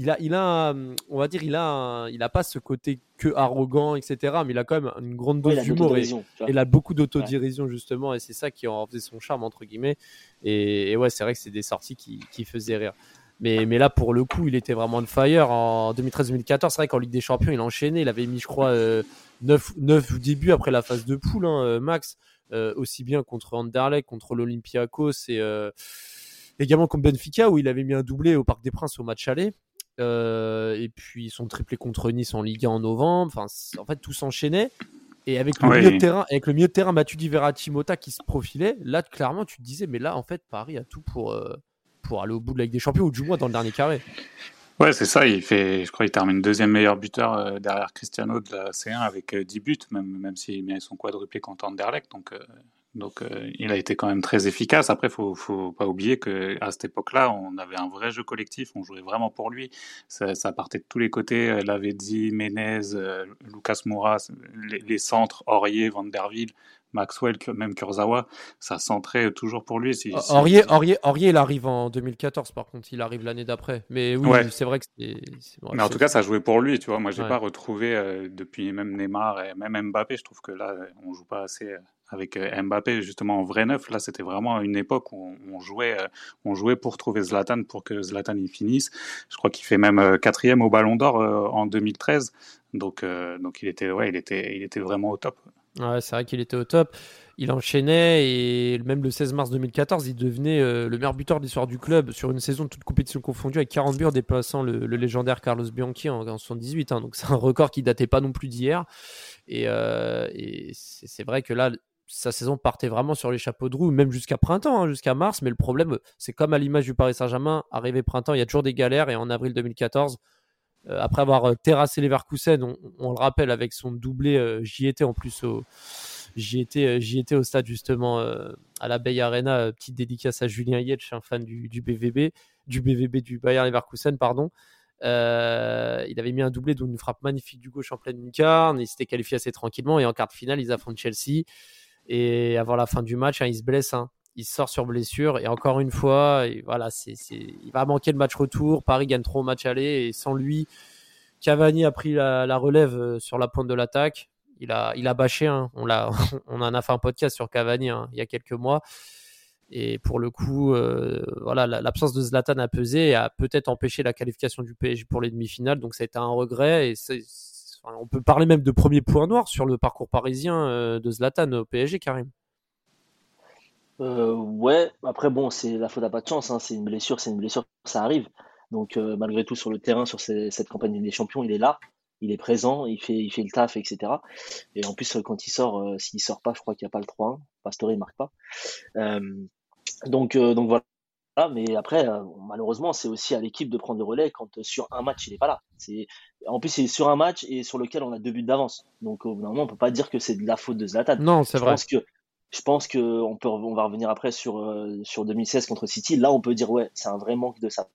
il a, il a, on va dire, il a, il a pas ce côté que arrogant, etc. Mais il a quand même une grande dose d'humour et, il a beaucoup d'autodirision justement, et c'est ça qui en faisait son charme entre guillemets. Et, ouais, c'est vrai que c'est des sorties qui, qui faisaient rire. Mais, mais là, pour le coup, il était vraiment de fire. En 2013-2014, c'est vrai qu'en Ligue des Champions, il a enchaîné. Il avait mis, je crois, 9, euh, 9 débuts après la phase de poule, hein, euh, max. Euh, aussi bien contre Anderlecht, contre l'Olympiakos et également contre Benfica, où il avait mis un doublé au Parc des Princes au match aller. et puis son triplé contre Nice en Ligue 1 en novembre. Enfin, en fait, tout s'enchaînait. Et avec le, milieu de terrain, avec le milieu de terrain Mathieu Verratti Mota qui se profilait, là, clairement, tu te disais, mais là, en fait, Paris a tout pour, pour aller au bout de la Ligue des Champions ou du moins dans le dernier carré. Ouais, c'est ça. Il fait, je crois, il termine deuxième meilleur buteur euh, derrière Cristiano de la C1 avec 10 euh, buts, même, même s'il met son quadruplé contre Anderlecht. Donc, euh, donc il a été quand même très efficace. Après, faut, faut pas oublier que à cette époque-là, on avait un vrai jeu collectif. On jouait vraiment pour lui. Ça, partait de tous les côtés. Lavezzi, Menez, Lucas Moura, les, centres, Aurier, Van der. Maxwell, même Kurzawa, ça centrait toujours pour lui. Si, il arrive en 2014, par contre, il arrive l'année d'après. Mais oui, c'est vrai que c'est. Mais en tout cas, ça jouait pour lui, tu vois. Moi, j'ai n'ai pas retrouvé euh, depuis même Neymar et même Mbappé. Je trouve que là, on joue pas assez euh, avec euh, Mbappé justement en vrai neuf. Là, c'était vraiment une époque où on jouait, on jouait pour trouver Zlatan, pour que Zlatan y finisse. Je crois qu'il fait même quatrième au Ballon d'Or en 2013. Donc, donc il était, ouais, il était, il était vraiment au top. C'est vrai qu'il était au top. Il enchaînait et même le 16 mars 2014, il devenait euh, le meilleur buteur de l'histoire du club sur une saison de toute compétition confondue avec 40 buts en déplaçant le, légendaire Carlos Bianchi en, 1978. Hein. donc c'est un record qui datait pas non plus d'hier. Et, euh, c'est vrai que là, sa saison partait vraiment sur les chapeaux de roue, même jusqu'à printemps, hein, jusqu'à mars. Mais le problème, c'est comme à l'image du Paris Saint-Germain, arrivé printemps, il y a toujours des galères. Et en avril 2014, euh, après avoir euh, terrassé Leverkusen, on, on, le rappelle avec son doublé, euh, j'y étais en plus au, j'y étais, j'y étais au stade justement à la Bay Arena, petite dédicace à Julien Yetch, un fan du, BVB, du BVB du Bayern Leverkusen, pardon. Euh, il avait mis un doublé d'une frappe magnifique du gauche en pleine lucarne. Il s'était qualifié assez tranquillement et en quart de finale, ils affrontent Chelsea. Et avant la fin du match, hein, il se blesse. Hein il sort sur blessure et encore une fois, voilà, c'est, il va manquer le match retour. Paris gagne trop au match aller et sans lui, Cavani a pris la, relève euh, sur la pointe de l'attaque. Il a, bâché. Hein. On, l'a, on en a fait un podcast sur Cavani hein, il y a quelques mois. Et pour le coup, euh, voilà, l'absence de Zlatan a pesé et a peut-être empêché la qualification du PSG pour les demi-finales. Donc ça a été un regret. Et on peut parler même de premier point noir sur le parcours parisien euh, de Zlatan au PSG, Karim. Euh, ouais, après bon, c'est la faute à pas de chance, hein. c'est une blessure, c'est une blessure, ça arrive. Donc euh, malgré tout sur le terrain, sur cette campagne des champions, il est là, il est présent, il fait, il fait le taf, etc. Et en plus quand il sort, euh, s'il sort pas, je crois qu'il n'y a pas le 3-1, Pastore il marque pas. donc donc voilà. Mais après, malheureusement, c'est aussi à l'équipe de prendre le relais quand sur un match il n'est pas là. C'est en plus c'est sur un match et sur lequel on a deux buts d'avance. Donc au bout d'un moment, on peut pas dire que c'est de la faute de Zlatan. Non, c'est vrai. Pense que je pense que on peut, on va revenir après sur euh, sur 2016 contre City. Là, on peut dire ouais, c'est un vrai manque de ça.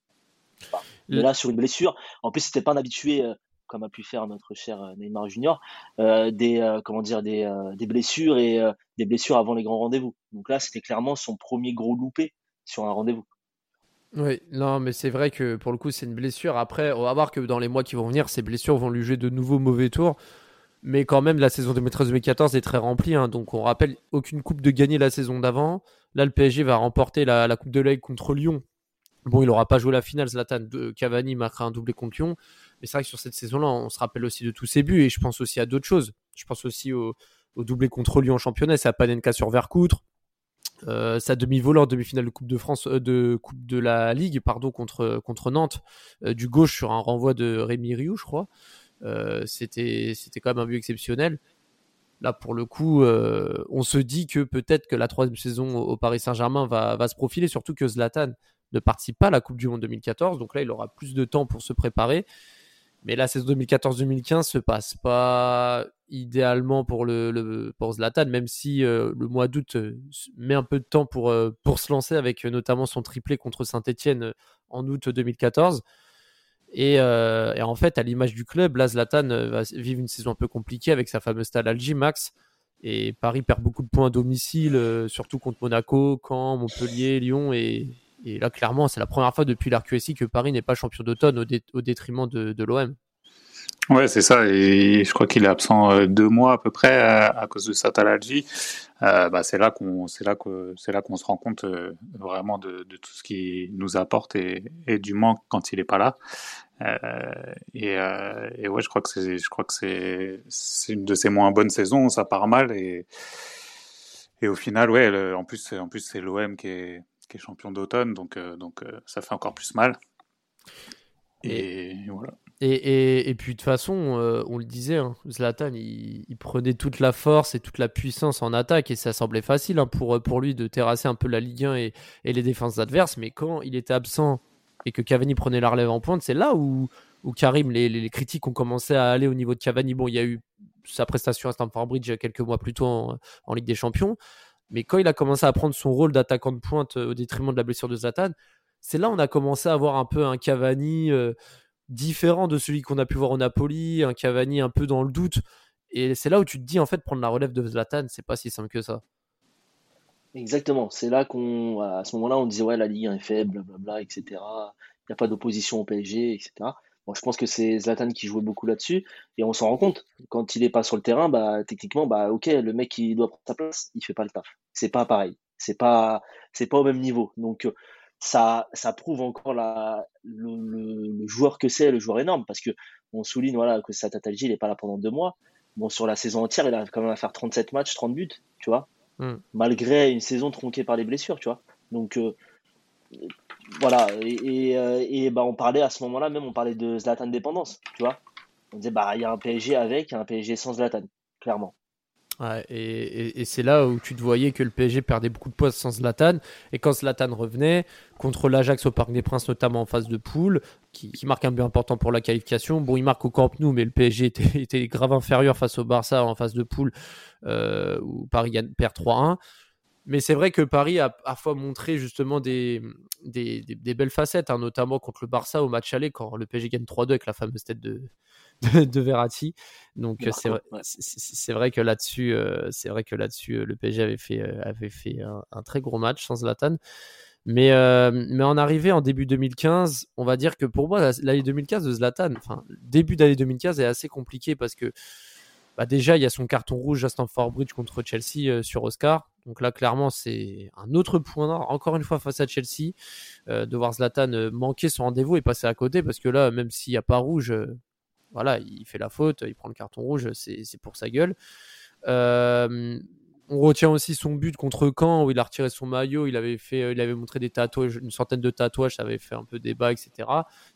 Mais là, sur une blessure, en plus, c'était pas un habitué euh, comme a pu faire notre cher euh, Neymar Junior, des comment dire des, des blessures et des blessures avant les grands rendez-vous. Donc là, c'était clairement son premier gros loupé sur un rendez-vous. Oui, non, mais c'est vrai que pour le coup, c'est une blessure. Après, on va voir que dans les mois qui vont venir, ces blessures vont lui jouer de nouveaux mauvais tours. Mais quand même, la saison 2013-2014 est très remplie. Hein. donc, on rappelle aucune coupe de gagner la saison d'avant. Là, le PSG va remporter la, Coupe de l'Aigle contre Lyon. Bon, il n'aura pas joué la finale, Zlatan. De, Cavani marquera un doublé contre Lyon. Mais c'est vrai que sur cette saison-là, on se rappelle aussi de tous ses buts. Et je pense aussi à d'autres choses. Je pense aussi au, au doublé contre Lyon en championnat. C'est à Panenka sur Vercoutre. Euh, sa demi-volée en demi-finale de Coupe de France, euh, de Coupe de la Ligue, pardon, contre, contre Nantes, euh, du gauche sur un renvoi de Rémi Rioux, je crois. Euh, c'était, c'était quand même un but exceptionnel. Là, pour le coup, euh, on se dit que peut-être que la troisième saison au Paris Saint-Germain va, va se profiler, surtout que Zlatan ne participe pas à la Coupe du Monde 2014. Donc là, il aura plus de temps pour se préparer. Mais la saison 2014-2015 se passe pas idéalement pour le, pour Zlatan, même si euh, le mois d'août met un peu de temps pour pour se lancer avec notamment son triplé contre Saint-Etienne euh, en août 2014. Et, euh, et en fait, à l'image du club, là, Zlatan euh, va vivre une saison un peu compliquée avec sa fameuse stade Algi Max. Et Paris perd beaucoup de points à domicile, euh, surtout contre Monaco, Caen, Montpellier, Lyon. Et, là, clairement, c'est la première fois depuis l'RQSI que Paris n'est pas champion d'automne au, dé- au détriment de l'OM. Ouais, c'est ça. Et je crois qu'il est absent euh, deux mois à peu près à, à cause de cette allergie. Euh, bah, c'est là qu'on, c'est là que, c'est là qu'on se rend compte euh, vraiment de, de tout ce qu'il nous apporte et, et du manque quand il est pas là. Euh, et, euh, et ouais, je crois que c'est, je crois que c'est, c'est une de ses moins bonnes saisons. Ça part mal et, et au final, ouais, le- en plus, en plus c'est l'OM qui est, qui est champion d'automne, donc, euh, donc euh, ça fait encore plus mal. Et, voilà. Et, puis de toute façon, euh, on le disait, hein, Zlatan, il, prenait toute la force et toute la puissance en attaque et ça semblait facile hein, pour, pour lui de terrasser un peu la Ligue 1 et, les défenses adverses. Mais quand il était absent et que Cavani prenait la relève en pointe, c'est là où, Karim, les, les, critiques ont commencé à aller au niveau de Cavani. Bon, il y a eu sa prestation à Stamford Bridge quelques mois plus tôt en, Ligue des Champions. Mais quand il a commencé à prendre son rôle d'attaquant de pointe euh, au détriment de la blessure de Zlatan, c'est là on a commencé à voir un peu un Cavani euh, différent de celui qu'on a pu voir au Napoli, un Cavani un peu dans le doute. Et c'est là où tu te dis, en fait, prendre la relève de Zlatan, c'est pas si simple que ça. Exactement. C'est là qu'on, à ce moment-là, on disait, ouais, la Ligue 1 est faible, blablabla, etc. Il n'y a pas d'opposition au PSG, etc. Bon, je pense que c'est Zlatan qui jouait beaucoup là-dessus. Et on s'en rend compte. Quand il n'est pas sur le terrain, bah, techniquement, bah, ok, le mec qui doit prendre sa place, il fait pas le taf. C'est pas pareil. C'est pas, c'est pas au même niveau. Donc, euh, ça, ça prouve encore la, le, le, le joueur que c'est, le joueur énorme. Parce que on souligne, voilà, que Satatalji, il est pas là pendant deux mois. Bon, sur la saison entière, il a quand même à faire 37 matchs, 30 buts, tu vois Mm. malgré une saison tronquée par les blessures, tu vois. Donc euh, voilà, et, et, euh, et, bah, on parlait à ce moment-là, même on parlait de Zlatan dépendance, tu vois. On disait, bah il y a un PSG avec, il y a un PSG sans Zlatan, clairement. Et, c'est là où tu te voyais que le PSG perdait beaucoup de points sans Zlatan. Et quand Zlatan revenait, contre l'Ajax au Parc des Princes, notamment en phase de poule, qui, marque un but important pour la qualification. Bon, il marque au Camp Nou, mais le PSG était, grave inférieur face au Barça en phase de poule, euh, où Paris perd 3-1. Mais c'est vrai que Paris a parfois montré justement des belles facettes, hein, notamment contre le Barça au match aller, quand le PSG gagne 3-2 avec la fameuse tête de, de, de Verratti. Donc c'est vrai, ouais. c'est vrai que là-dessus, euh, c'est vrai que là-dessus, euh, le PSG avait fait, euh, avait fait un, un, très gros match sans Zlatan. Mais, euh, mais en arrivée en début 2015, on va dire que pour moi, l'année 2015 de Zlatan, enfin, début d'année 2015 est assez compliqué parce que bah déjà, il y a son carton rouge à Stamford Bridge contre Chelsea euh, sur Oscar. Donc là, clairement, c'est un autre point noir, encore une fois face à Chelsea, euh, de voir Zlatan euh, manquer son rendez-vous et passer à côté, parce que là, même s'il n'y a pas rouge, euh, voilà, il fait la faute, il prend le carton rouge, c'est pour sa gueule. Euh, on retient aussi son but contre Caen où il a retiré son maillot, il avait fait, il avait montré des tatouages, une centaine de tatouages, ça avait fait un peu débat, etc.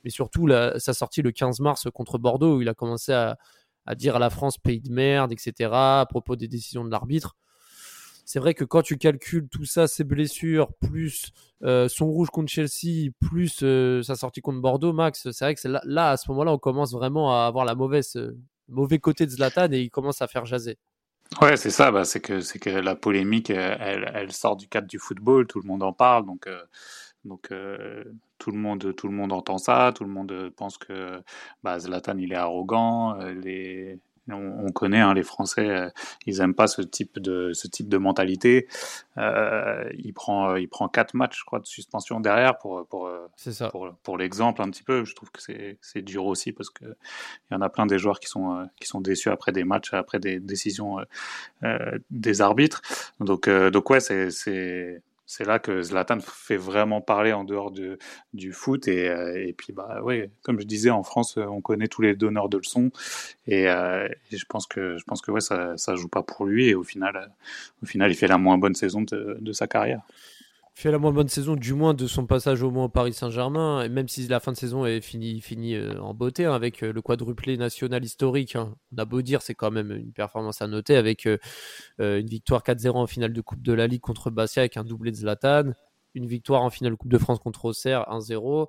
Mais surtout, sa sortie le 15 mars contre Bordeaux où il a commencé à, à dire à la France pays de merde, etc. à propos des décisions de l'arbitre. C'est vrai que quand tu calcules tout ça, ses blessures, plus euh, son rouge contre Chelsea, plus euh, sa sortie contre Bordeaux, Max, c'est vrai que là, à ce moment-là, on commence vraiment à avoir la mauvaise, euh, mauvais côté de Zlatan et il commence à faire jaser. Ouais, c'est ça. Bah, c'est que la polémique, elle, elle, sort du cadre du football. Tout le monde en parle, donc euh, euh, tout le monde entend ça. Tout le monde pense que bah, Zlatan il est arrogant. euh, Les on, on connaît hein, les Français, euh, ils aiment pas ce type de ce type de mentalité. Euh, il prend il prend quatre matchs, je crois, de suspension derrière pour pour ça. pour, pour l'exemple un petit peu. Je trouve que c'est dur aussi parce que il y en a plein des joueurs qui sont euh, qui sont déçus après des matchs, après des décisions euh, des arbitres. Donc euh, donc ouais, c'est c'est là que Zlatan fait vraiment parler en dehors de, du foot. Et, euh, et, puis, bah, ouais, comme je disais, en France, on connaît tous les donneurs de leçons. Et, euh, et je pense que, je pense que ouais, ça ne joue pas pour lui. Et au final, au final, il fait la moins bonne saison de sa carrière fait la moins bonne saison, du moins de son passage au moins au Paris Saint-Germain, et même si la fin de saison est finie, fini euh, en beauté, hein, avec euh, le quadruplé national historique, hein. on a beau dire, c'est quand même une performance à noter, avec euh, une victoire 4-0 en finale de Coupe de la Ligue contre Bastia, avec un doublé de Zlatan, une victoire en finale Coupe de France contre Auxerre, 1-0.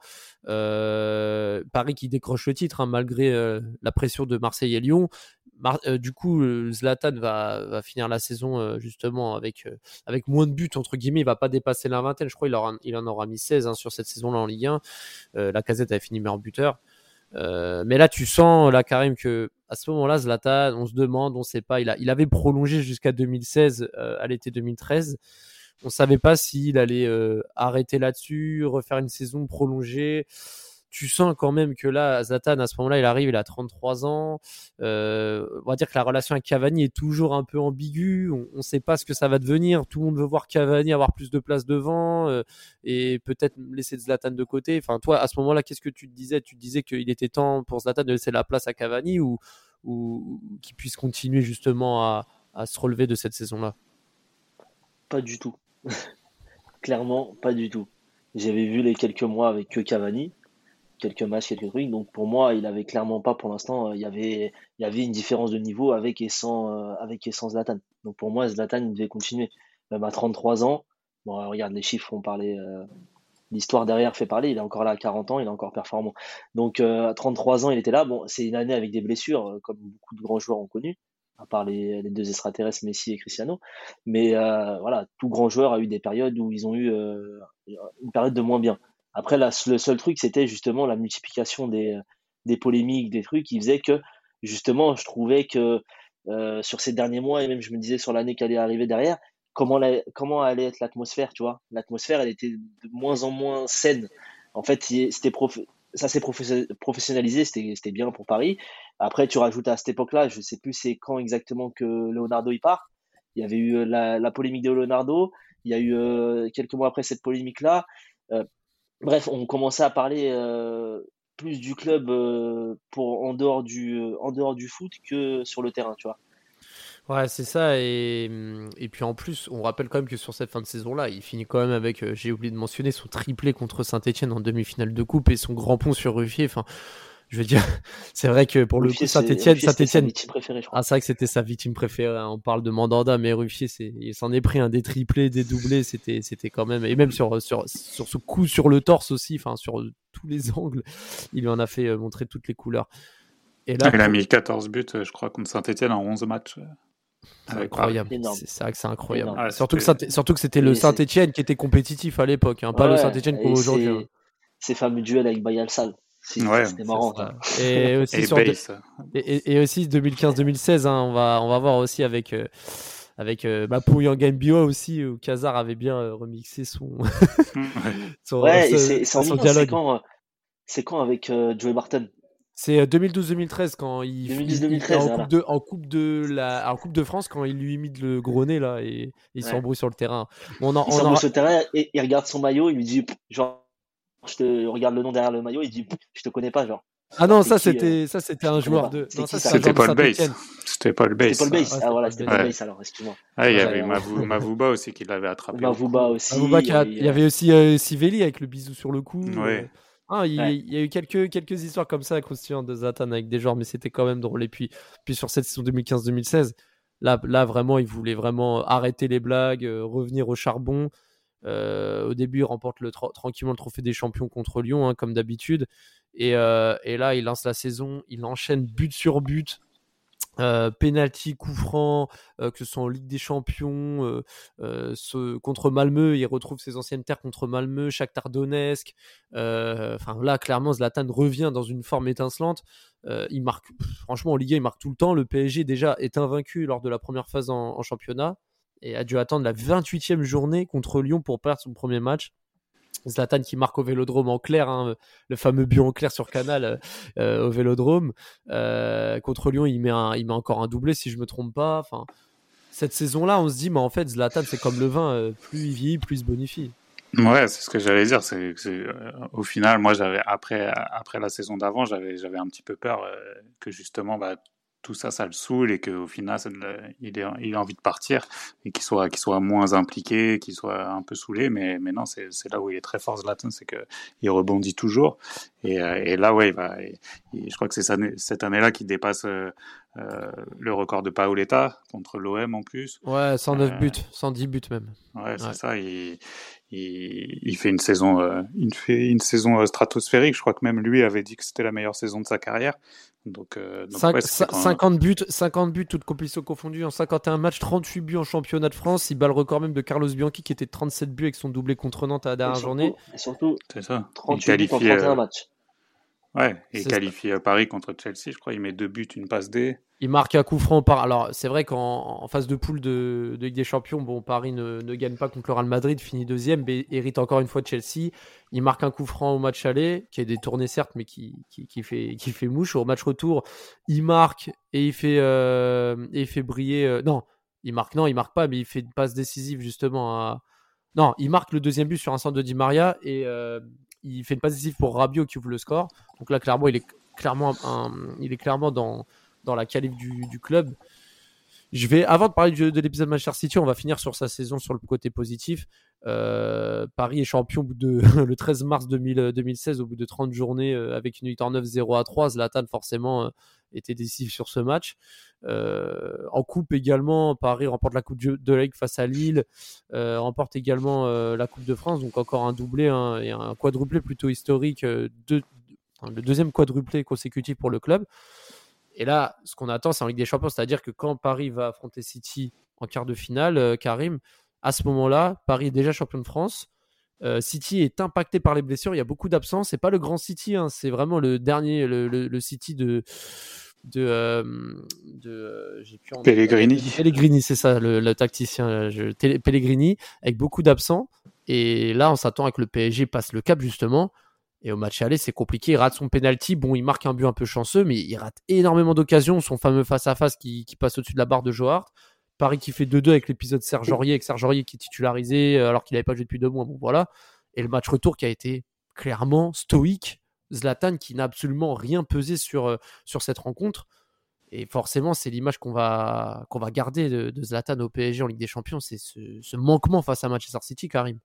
Paris qui décroche le titre, hein, malgré la pression de Marseille et Lyon, euh, du coup, euh, Zlatan va, finir la saison euh, justement avec, moins de buts, entre guillemets. Il va pas dépasser la vingtaine. Je crois qu'il il en aura mis 16 hein, sur cette saison-là en Ligue 1. la casette a fini meilleur buteur. mais là, tu sens, là, Karim, que à ce moment-là, Zlatan, on se demande, on sait pas. Il, il avait prolongé jusqu'à 2016, à l'été 2013. On savait pas s'il allait arrêter là-dessus, refaire une saison prolongée tu sens quand même que là, Zlatan, à ce moment-là, il arrive, il a 33 ans. Euh, on va dire que la relation avec Cavani est toujours un peu ambiguë. On ne sait pas ce que ça va devenir. Tout le monde veut voir Cavani avoir plus de place devant euh, et peut-être laisser Zlatan de côté. Enfin, toi, à ce moment-là, qu'est-ce que tu te disais? Tu te disais qu'il était temps pour Zlatan de laisser la place à Cavani ou, qu'il puisse continuer justement à, à se relever de cette saison-là? Pas du tout. Clairement, pas du tout. J'avais vu les quelques mois avec Cavani quelques matchs, quelques trucs. Donc pour moi, il avait clairement pas pour l'instant, euh, il y avait, il y avait une différence de niveau avec et sans, euh, avec et sans Zlatan. Donc pour moi, Zlatan devait continuer. Même à 33 ans, bon, regarde les chiffres, on parlait, euh, l'histoire derrière fait parler. Il est encore là à 40 ans, il est encore performant. Donc à 33 ans, il était là. Bon, c'est une année avec des blessures, comme beaucoup de grands joueurs ont connu, à part les deux extraterrestres Messi et Cristiano. Mais voilà, tout grand joueur a eu des périodes où ils ont eu une période de moins bien. Après, le seul truc, c'était justement la multiplication des, des polémiques, des trucs qui faisait que, justement, je trouvais que euh, sur ces derniers mois, et même je me disais sur l'année qui allait arriver derrière, comment, comment allait être l'atmosphère, tu vois? L'atmosphère, elle était de moins en moins saine. En fait, c'était ça s'est professionnalisé, c'était bien pour Paris. Après, tu rajoutes à cette époque-là, je sais plus c'est quand exactement que Leonardo y part. Il y avait eu la, la polémique de Leonardo. Il y a eu euh, quelques mois après cette polémique-là. Euh, bref, on commençait à parler euh, plus du club euh, pour en dehors du euh, en dehors du foot que sur le terrain, tu vois. Ouais, c'est ça. Et, et puis en plus, on rappelle quand même que sur cette fin de saison-là, il finit quand même avec, j'ai oublié de mentionner, son triplé contre Saint-Etienne en demi-finale de coupe et son grand pont sur Ruffier. Enfin, je veux dire, c'est vrai que pour le coup, Saint-Etienne, Saint-Etienne, ah, c'est vrai que c'était sa victime préférée. Hein. On parle de Mandanda, mais Ruffier, c'est, il s'en est pris un des triplés, des doublés. C'était, c'était quand même, et même sur, sur, sur ce coup sur le torse aussi, enfin, sur tous les angles, il lui en a fait euh, montrer toutes les couleurs. Et là, il a mis 14 buts, je crois, contre Saint-Etienne en 11 matchs. C'est incroyable. C'est vrai que c'est incroyable. surtout, que surtout que c'était le Saint-Etienne qui était compétitif à l'époque, hein, pas le Saint-Etienne comme aujourd'hui. Hein. Ces fameux duels avec Bayal-Sal c'était marrant. Et aussi, et, aussi 2015-2016, hein, on, va, on va voir aussi avec, euh, avec euh, bah, pour aussi, où Kazar avait bien euh, remixé son, son, ouais, c'est dialogue. C'est quand, avec Joey Barton? C'est 2012-2013 quand il, 2012 en, coupe de, en, coupe de la, en Coupe de France quand il lui imite le gros nez là et, il s'embrouille sur le terrain. on il s'embrouille sur le terrain et il regarde son maillot, il lui dit genre je te regarde le nom derrière le maillot, il dit je te connais pas, genre. Ah non, ça c'était euh, ça c'était un joueur de. C'était Paul Bass. C'était Paul Bass. C'était Paul Bass. Ah voilà, c'était Paul Bass alors, excuse-moi. Ah, il y avait Mavouba aussi qui l'avait attrapé. Mavouba aussi. Mavouba il y avait aussi euh, Sivelli avec le bisou sur le cou. Ouais. Euh. Ah, il, y a eu quelques, quelques histoires comme ça croustillantes de Zatan avec des joueurs, mais c'était quand même drôle. Et puis, puis sur cette saison 2015-2016, là, là vraiment, il voulait vraiment arrêter les blagues, revenir au charbon. Euh, au début, il remporte le tranquillement le trophée des champions contre Lyon, hein, comme d'habitude. Et, euh, et, là, il lance la saison, il enchaîne but sur but. Euh, penalty, coup franc, que ce soit en Ligue des Champions, contre Malmeux, il retrouve ses anciennes terres contre Malmeux, Shakhtar Donetsk. Enfin là, clairement, Zlatan revient dans une forme étincelante. il marque, franchement, en Ligue 1, il marque tout le temps. Le PSG déjà est invaincu lors de la première phase en championnat et a dû attendre la 28e journée contre Lyon pour perdre son premier match. Zlatan qui marque au Vélodrome en clair, hein, le fameux but en clair sur Canal euh, euh, au Vélodrome. Euh, contre Lyon, il met, encore un doublé si je me trompe pas. Enfin, cette saison-là, on se dit, mais en fait, Zlatan, c'est comme le vin, plus il vieillit, plus il se bonifie. Ouais, c'est ce que j'allais dire. C'est, au final, moi, après après la saison d'avant, j'avais j'avais un petit peu peur que justement, bah, tout ça, ça le saoule et qu'au final, il, a, il a envie de partir et qu'il soit, qu'il soit moins impliqué, qu'il soit un peu saoulé. Mais, mais non, c'est, là où il est très fort, Zlatan, c'est qu'il rebondit toujours. Et, euh, et là, ouais, il va, je crois que c'est cette année-là qu'il dépasse euh, euh, le record de Paoletta contre l'OM en plus. Ouais, 109 buts, 110 buts même. Ouais, c'est ça. Il, il, il, fait une saison, il fait une saison stratosphérique. Je crois que même lui avait dit que c'était la meilleure saison de sa carrière. Donc, 50 buts, 50 buts, toutes compétitions confondues en 51 matchs, 38 buts en championnat de France. Il bat le record même de Carlos Bianchi qui était 37 buts avec son doublé contre Nantes à la dernière journée. Et surtout, c'est ça. 38 buts en 31 matchs. Ouais, et qualifié à Paris contre Chelsea, je crois. Il met deux buts, une passe D. Il marque un coup franc par. Alors, c'est vrai qu'en phase de poule de, Ligue des Champions, bon, Paris ne, ne, gagne pas contre le Real Madrid, finit deuxième, mais hérite encore une fois de Chelsea. Il marque un coup franc au match aller, qui est détourné certes, mais qui, qui, fait, qui fait mouche. Au match retour, il marque et il fait, euh, et il fait briller. Euh, non, il marque, non, il marque pas, mais il fait une passe décisive justement à. Non, il marque le deuxième but sur un centre de Di Maria et euh, il fait une passe décisive pour Rabiot qui ouvre le score. Donc là, clairement, il est clairement, dans la qualif du, club. Je vais, avant de parler de, l'épisode Manchester City, on va finir sur sa saison sur le côté positif. Euh, Paris est champion de, le 13 mars 2016 au bout de 30 journées euh, avec une victoire 9-0 à 3. Zlatan forcément euh, était décisif sur ce match. en coupe également, Paris remporte la coupe de Ligue face à Lille, remporte également la Coupe de France, donc encore un doublé et un quadruplé plutôt historique, le deuxième quadruplé consécutif pour le club. Et là, ce qu'on attend, c'est en Ligue des Champions, c'est-à-dire que quand Paris va affronter City en quart de finale, euh, Karim, à ce moment-là, Paris est déjà champion de France. Euh, City est impacté par les blessures. Il y a beaucoup d'absence. C'est pas le grand City, hein, c'est vraiment le dernier, le, City de de, euh, de Pellegrini. Pellegrini, c'est ça, le, tacticien. Je, Pellegrini avec beaucoup d'absents. Et là, on s'attend à que le PSG passe le cap justement. Et au match aller, c'est compliqué. Il rate son penalty. Bon, il marque un but un peu chanceux, mais il rate énormément d'occasions. Son fameux face-à-face qui, passe au-dessus de la barre de Joe Paris qui fait 2-2 avec l'épisode Serge Aurier, avec Serge Aurier qui est titularisé euh, alors qu'il n'avait pas joué depuis deux mois. Bon, voilà. Et le match retour qui a été clairement stoïque. Zlatan qui n'a absolument rien pesé sur, euh, sur cette rencontre. Et forcément, c'est l'image qu'on va, qu'on va garder de, Zlatan au PSG en Ligue des Champions. C'est ce, ce manquement face à Manchester City, Karim.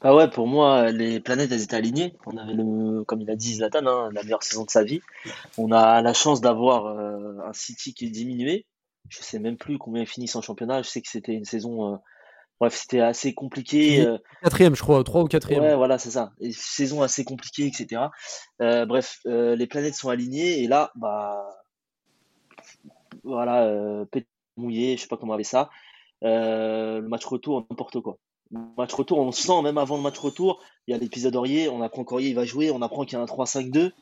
Ah ouais, pour moi, les planètes, elles étaient alignées. On avait, le, comme il a dit Zlatan, hein, la meilleure saison de sa vie. On a la chance d'avoir euh, un City qui est diminué. Je sais même plus combien ils finissent en championnat. Je sais que c'était une saison. Euh, bref, c'était assez compliqué. Euh, quatrième, je crois, trois ou quatrième. Ouais, voilà, c'est ça. Une saison assez compliquée, etc. bref, les planètes sont alignées et là, bah, voilà, euh, mouillé, je sais pas comment on avait ça. le match retour, n'importe quoi match retour, on sent même avant le match retour, il y a l'épisode Aurier, on apprend qu'Aurier il va jouer, on apprend qu'il y a un 3-5-2,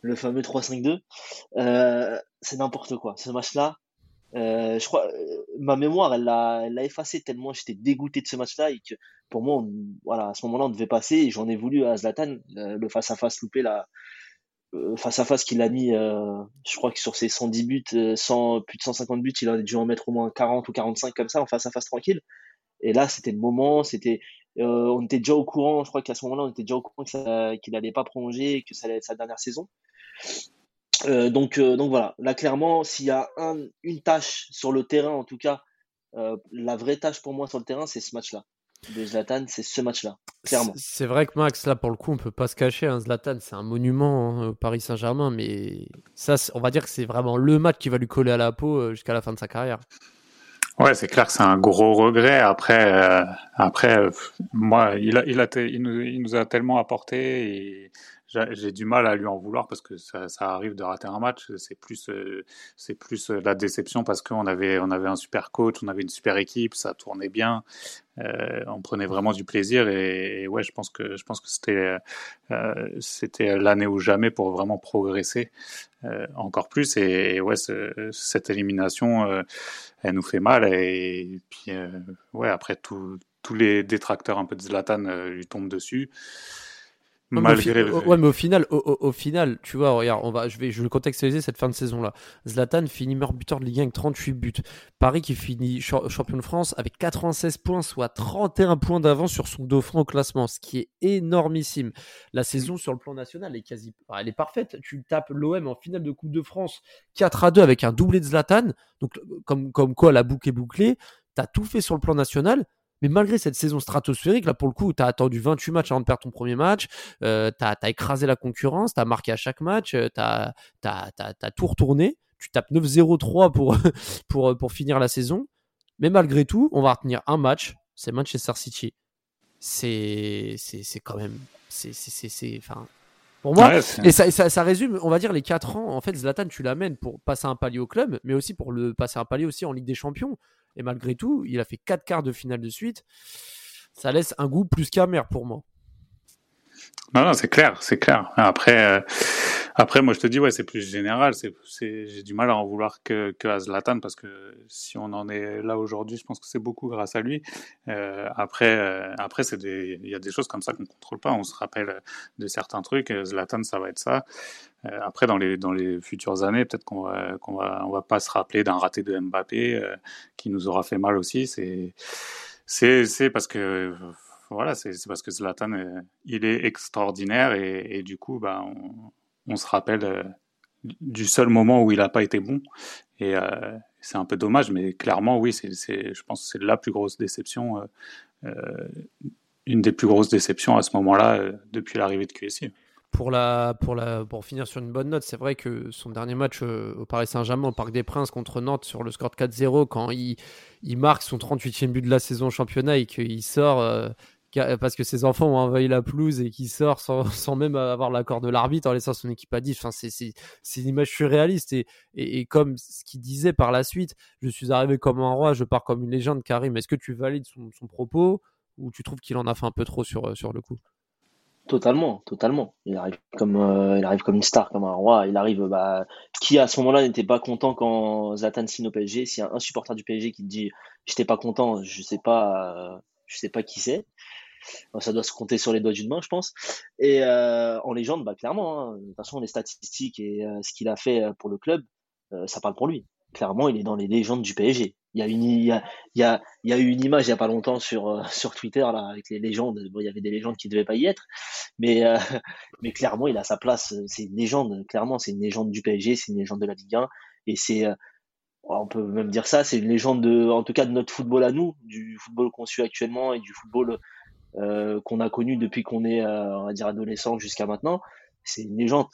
le fameux 3-5-2. Euh, c'est n'importe quoi. Ce match-là, euh, je crois, euh, ma mémoire, elle l'a, elle l'a effacé tellement j'étais dégoûté de ce match-là et que pour moi, voilà, à ce moment-là, on devait passer j'en ai voulu à Zlatan, le face-à-face loupé là, face-à-face qu'il a mis, je crois que sur ses 110 buts, 100, plus de 150 buts, il a dû en mettre au moins 40 ou 45 comme ça en face-à-face tranquille. Et là, c'était le moment, c'était, euh, on était déjà au courant, je crois qu'à ce moment-là, on était déjà au courant qu'il n'allait pas prolonger, que ça allait être sa dernière saison. Euh, donc, euh, donc voilà, là clairement, s'il y a un, une tâche sur le terrain, en tout cas, la vraie tâche pour moi sur le terrain, c'est ce match-là. De Zlatan, c'est ce match-là, clairement. C'est vrai que Max, là pour le coup, on peut pas se cacher. Hein, Zlatan, c'est un monument hein, au Paris Saint-Germain, mais ça, on va dire que c'est vraiment le match qui va lui coller à la peau jusqu'à la fin de sa carrière. Ouais, c'est clair que c'est un gros regret. Après, euh, après, euh, moi, il a, il a, il nous, il nous a tellement apporté et j'ai du mal à lui en vouloir parce que ça, arrive de rater un match. C'est plus, euh, c'est plus euh, la déception parce qu'on avait, on avait un super coach, on avait une super équipe, ça tournait bien, euh, on prenait vraiment du plaisir et, ouais, je pense que, je pense que c'était, c'était l'année ou jamais pour vraiment progresser encore plus. Et, ouais, cette élimination, elle nous fait mal et, puis ouais, après tous les détracteurs un peu de Zlatan lui tombent dessus. Malgré mais au, ouais, mais au final, au, final, tu vois, regarde, on va, je vais, je vais contextualiser cette fin de saison-là. Zlatan finit meilleur buteur de Ligue 1 avec 38 buts. Paris qui finit champion de France avec 96 points, soit 31 points d'avance sur son dauphin au classement, ce qui est énormissime. La saison sur le plan national est quasi, elle est parfaite. Tu tapes l'OM en finale de Coupe de France 4 à 2 avec un doublé de Zlatan, donc comme, comme quoi la boucle est bouclée. T'as tout fait sur le plan national. Mais malgré cette saison stratosphérique, là pour le coup, tu as attendu 28 matchs avant de perdre ton premier match, euh, tu as, écrasé la concurrence, tu as marqué à chaque match, euh, tu as, tout retourné, tu tapes 9-0-3 pour, pour, pour finir la saison. Mais malgré tout, on va retenir un match, c'est Manchester City. C'est quand même... C'est... Enfin, pour moi, et ça, ça, ça, résume, on va dire, les 4 ans. En fait, Zlatan, tu l'amènes pour passer un palier au club, mais aussi pour le passer un palier aussi en Ligue des Champions. Et malgré tout, il a fait 4 quarts de finale de suite. Ça laisse un goût plus qu'amer pour moi. Non, non, c'est clair, c'est clair. Après, euh, après, moi, je te dis, ouais, c'est plus général. C'est, j'ai du mal à en vouloir que, que à Zlatan parce que si on en est là aujourd'hui, je pense que c'est beaucoup grâce à lui. Euh, après, euh, après, c'est il y a des choses comme ça qu'on contrôle pas. On se rappelle de certains trucs. Zlatan, ça va être ça. Euh, après, dans les, dans les futures années, peut-être qu'on va, qu'on va, on va pas se rappeler d'un raté de Mbappé euh, qui nous aura fait mal aussi. C'est, parce que voilà, c'est, parce que Zlatan, euh, il est extraordinaire et, du coup, bah, on, se rappelle du seul moment où il n'a pas été bon. Et c'est un peu dommage, mais clairement, oui, c'est, c'est, je pense que c'est la plus grosse déception, une des plus grosses déceptions à ce moment-là depuis l'arrivée de QSI pour, la, pour, la, pour finir sur une bonne note, c'est vrai que son dernier match euh, au Paris Saint-Germain, au Parc des Princes contre Nantes sur le score de 4-0, quand il, il, marque son 38e but de la saison championnat et qu'il sort euh, parce que ses enfants ont envahi la pelouse et qu'il sort sans, sans, même avoir l'accord de l'arbitre en laissant son équipe à 10. Enfin, c'est une image surréaliste. Et, et, et comme ce qu'il disait par la suite, je suis arrivé comme un roi, je pars comme une légende. Karim, est-ce que tu valides son, son propos ou tu trouves qu'il en a fait un peu trop sur, sur le coup? Totalement, totalement. Il arrive comme, euh, il arrive comme une star, comme un roi. Il arrive, bah, qui à ce moment-là n'était pas content quand Zlatan signe au PSG. S'il y a un supporter du PSG qui te dit, j'étais pas content, je sais pas, euh, je sais pas qui c'est. Ça doit se compter sur les doigts d'une main, je pense. Et euh, en légende, bah clairement, hein. de toute façon, les statistiques et ce qu'il a fait pour le club, ça parle pour lui. Clairement, il est dans les légendes du PSG. Il y a une, il y a, il y a, il y a eu une image il y a pas longtemps sur euh, sur Twitter là avec les légendes. Bon, il y avait des légendes qui devaient pas y être, mais euh, mais clairement il a sa place. C'est une légende. Clairement, c'est une légende du PSG, c'est une légende de la Ligue 1 et c'est euh, on peut même dire ça, c'est une légende de, en tout cas de notre football à nous, du football qu'on suit actuellement et du football qu'on a connu depuis qu'on est, on va dire adolescent jusqu'à maintenant. C'est une légende.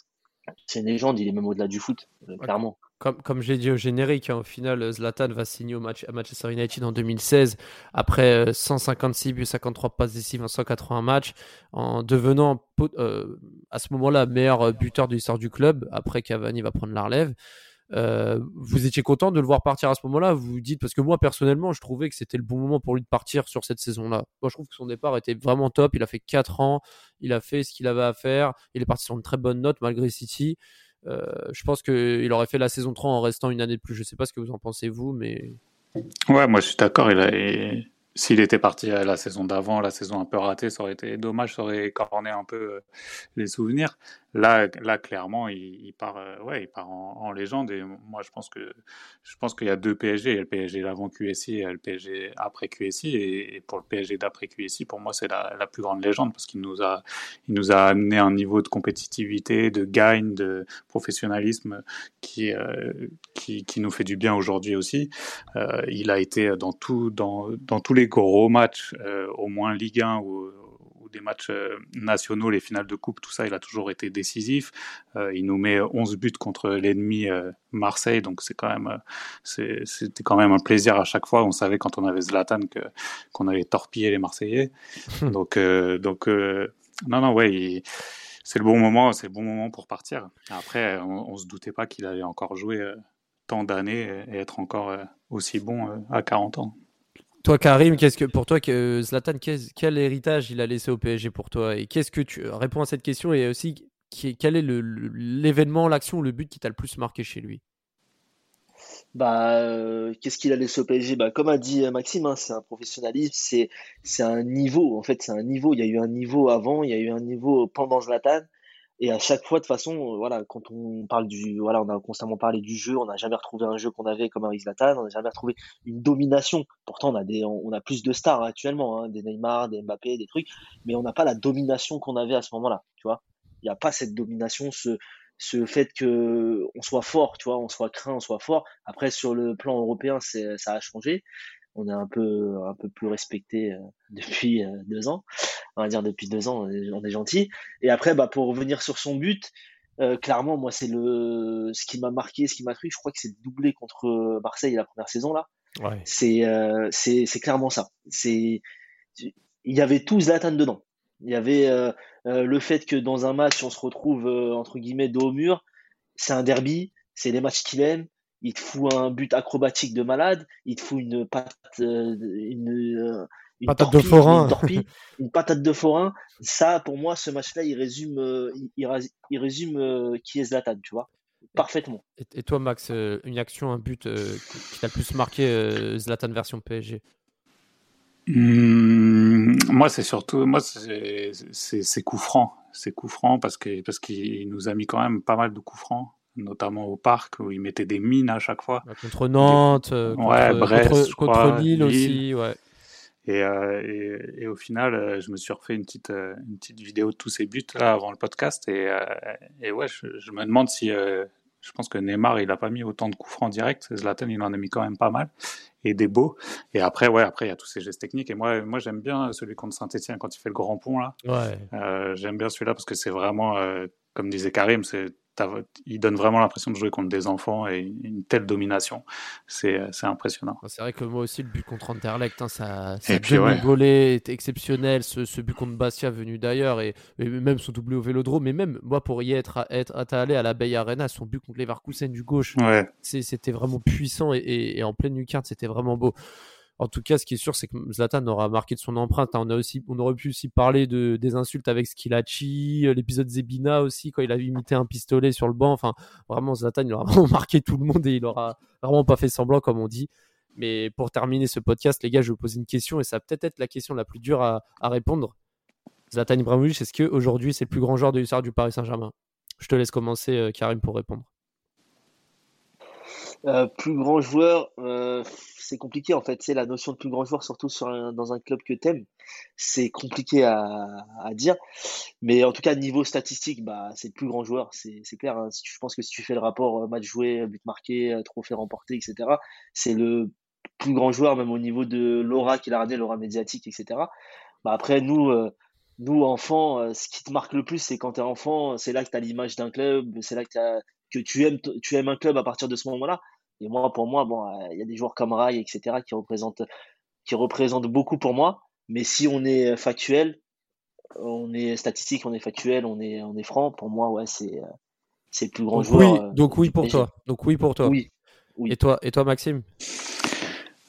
C'est une légende. Il est même au-delà du foot, clairement. Comme, j'ai dit au générique, hein, au final, Zlatan va signer au match, à Manchester United en 2016 après 156 euh, buts, 53 passes décisives en 180 matchs, en devenant euh, à ce moment-là meilleur euh, buteur de l'histoire du club après Cavani va prendre la relève. Euh, vous étiez content de le voir partir à ce moment-là? Vous vous dites parce que moi personnellement, je trouvais que c'était le bon moment pour lui de partir sur cette saison-là. Moi, je trouve que son départ était vraiment top. Il a fait 4 ans, il a fait ce qu'il avait à faire, il est parti sur une très bonne note malgré City. Euh, je pense qu'il aurait fait la saison 3 en restant une année de plus. Je sais pas ce que vous en pensez, vous, mais. Ouais, moi je suis d'accord. S'il était parti à la saison d'avant, la saison un peu ratée, ça aurait été dommage, ça aurait écorné un peu euh, les souvenirs. Là, là clairement, il, part, euh, ouais, il part en, légende. Et moi, je pense que je pense qu'il y a deux PSG. Il y a le PSG d'avant QSI et le PSG après QSI. Et, pour le PSG d'après QSI, pour moi, c'est la, plus grande légende parce qu'il nous a, il nous a amené un niveau de compétitivité, de gagne, de professionnalisme qui, euh, qui, qui, nous fait du bien aujourd'hui aussi. il a été dans tout, dans, dans tous les gros matchs, euh, au moins Ligue 1 ou, des matchs euh, nationaux, les finales de coupe, tout ça, il a toujours été décisif. Euh, il nous met 11 buts contre l'ennemi Marseille, donc c'est quand même, c'était quand même un plaisir à chaque fois. On savait quand on avait Zlatan que qu'on avait torpillé les Marseillais. donc, donc, non, non, ouais. c'est le bon moment, c'est le bon moment pour partir. Après, on, on se doutait pas qu'il allait encore jouer tant d'années et être encore aussi bon à 40 ans. Toi, Karim, qu'est-ce que pour toi, que Zlatan, quel, héritage il a laissé au PSG pour toi Et qu'est-ce que tu réponds à cette question et aussi quel est l'événement, l'action, le but qui t'a le plus marqué chez lui? Bah, euh, qu'est-ce qu'il a laissé au PSG? Bah, comme a dit Maxime, hein, c'est un professionnalisme, c'est un niveau. En fait, c'est un niveau. Il y a eu un niveau avant, il y a eu un niveau pendant Zlatan. Et à chaque fois, de façon, euh, voilà, quand on parle du, voilà, on a constamment parlé du jeu, on n'a jamais retrouvé un jeu qu'on avait comme avec Zlatan, on n'a jamais retrouvé une domination. Pourtant, on a des, on a plus de stars actuellement, hein, des Neymar, des Mbappé, des trucs, mais on n'a pas la domination qu'on avait à ce moment-là, tu vois. Il n'y a pas cette domination, ce, ce fait que on soit fort, tu vois, on soit craint, on soit fort. Après, sur le plan européen, c'est, ça a changé. On est un peu, un peu plus respecté euh, depuis euh, deux ans. On va dire depuis deux ans, on est, on est gentil. Et après, bah, pour revenir sur son but, euh, clairement, moi, c'est le, ce qui m'a marqué, ce qui m'a pris. Je crois que c'est doublé contre Marseille la première saison là. Ouais. C'est, clairement ça. C'est, il y avait tout Zlatan dedans. Il y avait euh, euh, le fait que dans un match, on se retrouve euh, entre guillemets dos au mur. C'est un derby, c'est les matchs qu'il aime. Il te fout un but acrobatique de malade. Il te fout une patate, une, une Patate torpille, de forain. une, torpille, une patate de forain. Ça, pour moi, ce match-là, il résume, il, il, il résume qui est Zlatan, tu vois, parfaitement. Et, et toi, Max, euh, une action, un but euh, qui t'a le plus marqué euh, Zlatan version PSG Mmh, moi, c'est surtout, moi, c'est c'est- c'est coup franc. C'est coup franc parce que parce qu'il nous a mis quand même pas mal de coups francs, notamment au parc où il mettait des mines à chaque fois. Contre Nantes, euh, Ouais, contre, Brest, contre, je contre crois, Lille Lille. aussi. Ouais. Et, euh, et, et au final, euh, je me suis refait une petite, euh, une petite vidéo de tous ces buts là avant le podcast. Et, et ouais, je, je me demande si. je pense que Neymar, il a pas mis autant de coups francs directs. Zlatan, il en a mis quand même pas mal. Et des beaux. Et après, ouais, après, il y a tous ces gestes techniques. Et moi, moi j'aime bien celui contre Saint-Etienne quand il fait le grand pont là. Ouais. Euh, j'aime bien celui-là parce que c'est vraiment, euh, comme disait Karim, c'est, il donne vraiment l'impression de jouer contre des enfants et une telle domination. C'est, c'est impressionnant. C'est vrai que moi aussi, le but contre Anderlecht, hein, ça, ça Et puis, ouais. demi-volée était exceptionnel. Ce, ce but contre Bastia venu d'ailleurs, et, et même son doublé au vélodrome. Mais même, moi, pour y être, être, être allé à la Bay Arena, son but contre Leverkusen du gauche, Ouais, c'était vraiment puissant et, et- et en pleine lucarne, c'était vraiment beau. En tout cas, ce qui est sûr, c'est que Zlatan aura marqué de son empreinte. hein. On, aurait pu aussi parler de, des insultes avec Skilacci, euh, l'épisode Zebina aussi, quand il a imité un pistolet sur le banc. Enfin, vraiment, Zlatan, il aura vraiment marqué tout le monde et il aura vraiment pas fait semblant, comme on dit. Mais pour terminer ce podcast, les gars, je vais vous poser une question et ça va peut-être être la question la plus dure à, à répondre. Zlatan Ibrahimovic, est-ce qu'aujourd'hui, c'est le plus grand joueur de l'histoire du Paris Saint-Germain? Je te laisse commencer, euh, Karim, pour répondre. Euh, plus grand joueur, euh, c'est compliqué en fait. C'est la notion de plus grand joueur, surtout sur dans un club que t'aimes. C'est compliqué à, à dire. Mais en tout cas, niveau statistique, bah, c'est le plus grand joueur. C'est clair. hein. Si tu- je pense que si tu fais le rapport euh, match joué, but marqué, trophée remporté, etc., c'est le plus grand joueur, même au niveau de l'aura qu'il a ramené, l'aura médiatique, etc. Bah, après, nous, nous enfants, ce qui te marque le plus, c'est quand t'es enfant, c'est là que t'as l'image d'un club, c'est là que, t'as- que tu aimes, tu aimes un club à partir de ce moment-là. Et moi, pour moi, bon, euh, il y a des joueurs comme Rai, etc., qui représentent, qui représentent beaucoup pour moi. Mais si on est factuel, on est statistique, on est factuel, on est, on est franc, pour moi, ouais, c'est, euh, c'est le plus grand Donc joueur. oui, euh, donc oui pour toi. Donc oui pour toi. Oui, oui. Et toi, et toi, Maxime?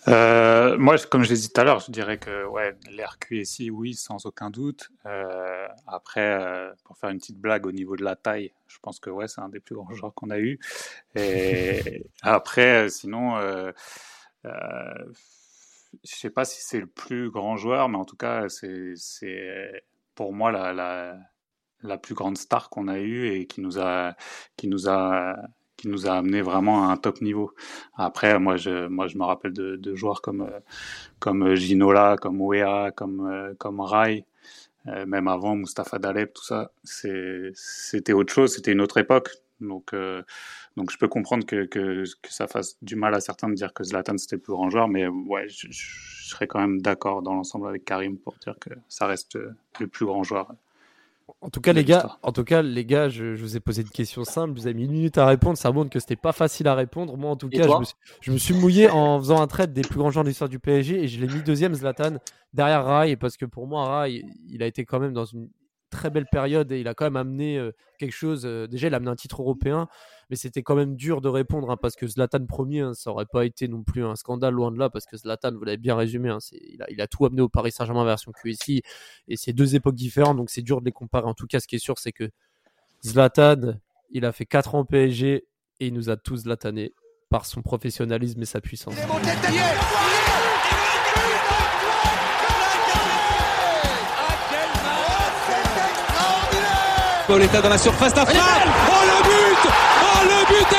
Euh, moi, comme je l'ai dit tout à l'heure, je dirais que ouais, QSI, oui, sans aucun doute. Euh, après, euh, pour faire une petite blague au niveau de la taille, je pense que ouais, c'est un des plus grands joueurs qu'on a eu. Et après, sinon, je sais pas si c'est le plus grand joueur, mais en tout cas, c'est c'est pour moi la, la, la plus grande star qu'on a eue et qui nous a qui nous a qui nous a amené vraiment à un top niveau. Après, moi, je, moi, je me rappelle de, de joueurs comme, euh, comme Ginola, comme Wea, comme, euh, comme Rai, euh, même avant Mustapha Daleb, tout ça. C'était autre chose, c'était une autre époque. Donc, euh, donc je peux comprendre que, que, que ça fasse du mal à certains de dire que Zlatan c'était le plus grand joueur, mais ouais, je, je serais quand même d'accord dans l'ensemble avec Karim pour dire que ça reste euh, le plus grand joueur. En tout cas, les gars, l'histoire. en tout cas, les gars, je, je vous ai posé une question simple. Vous avez mis une minute à répondre. Ça montre que c'était pas facile à répondre. Moi, en tout Et cas, je toi me, suis, je me suis mouillé en faisant un trade des plus grands joueurs de l'histoire du PSG et je l'ai mis deuxième Zlatan derrière Rai parce que pour moi, Rai, il a été quand même dans une très belle période et il a quand même amené euh, quelque chose. euh, déjà, il a amené un titre européen, mais c'était quand même dur de répondre hein, parce que Zlatan premier, hein, ça aurait pas été non plus un scandale loin de là parce que Zlatan, vous l'avez bien résumé, hein, c'est- il, a, il a tout amené au Paris Saint-Germain version QSI et c'est deux époques différentes, donc c'est dur de les comparer. En tout cas, ce qui est sûr, c'est que Zlatan, il a fait 4 ans au PSG et il nous a tous Zlatané. par son professionnalisme et sa puissance. Pauletta dans la surface d'affaire. Oh le but Oh le but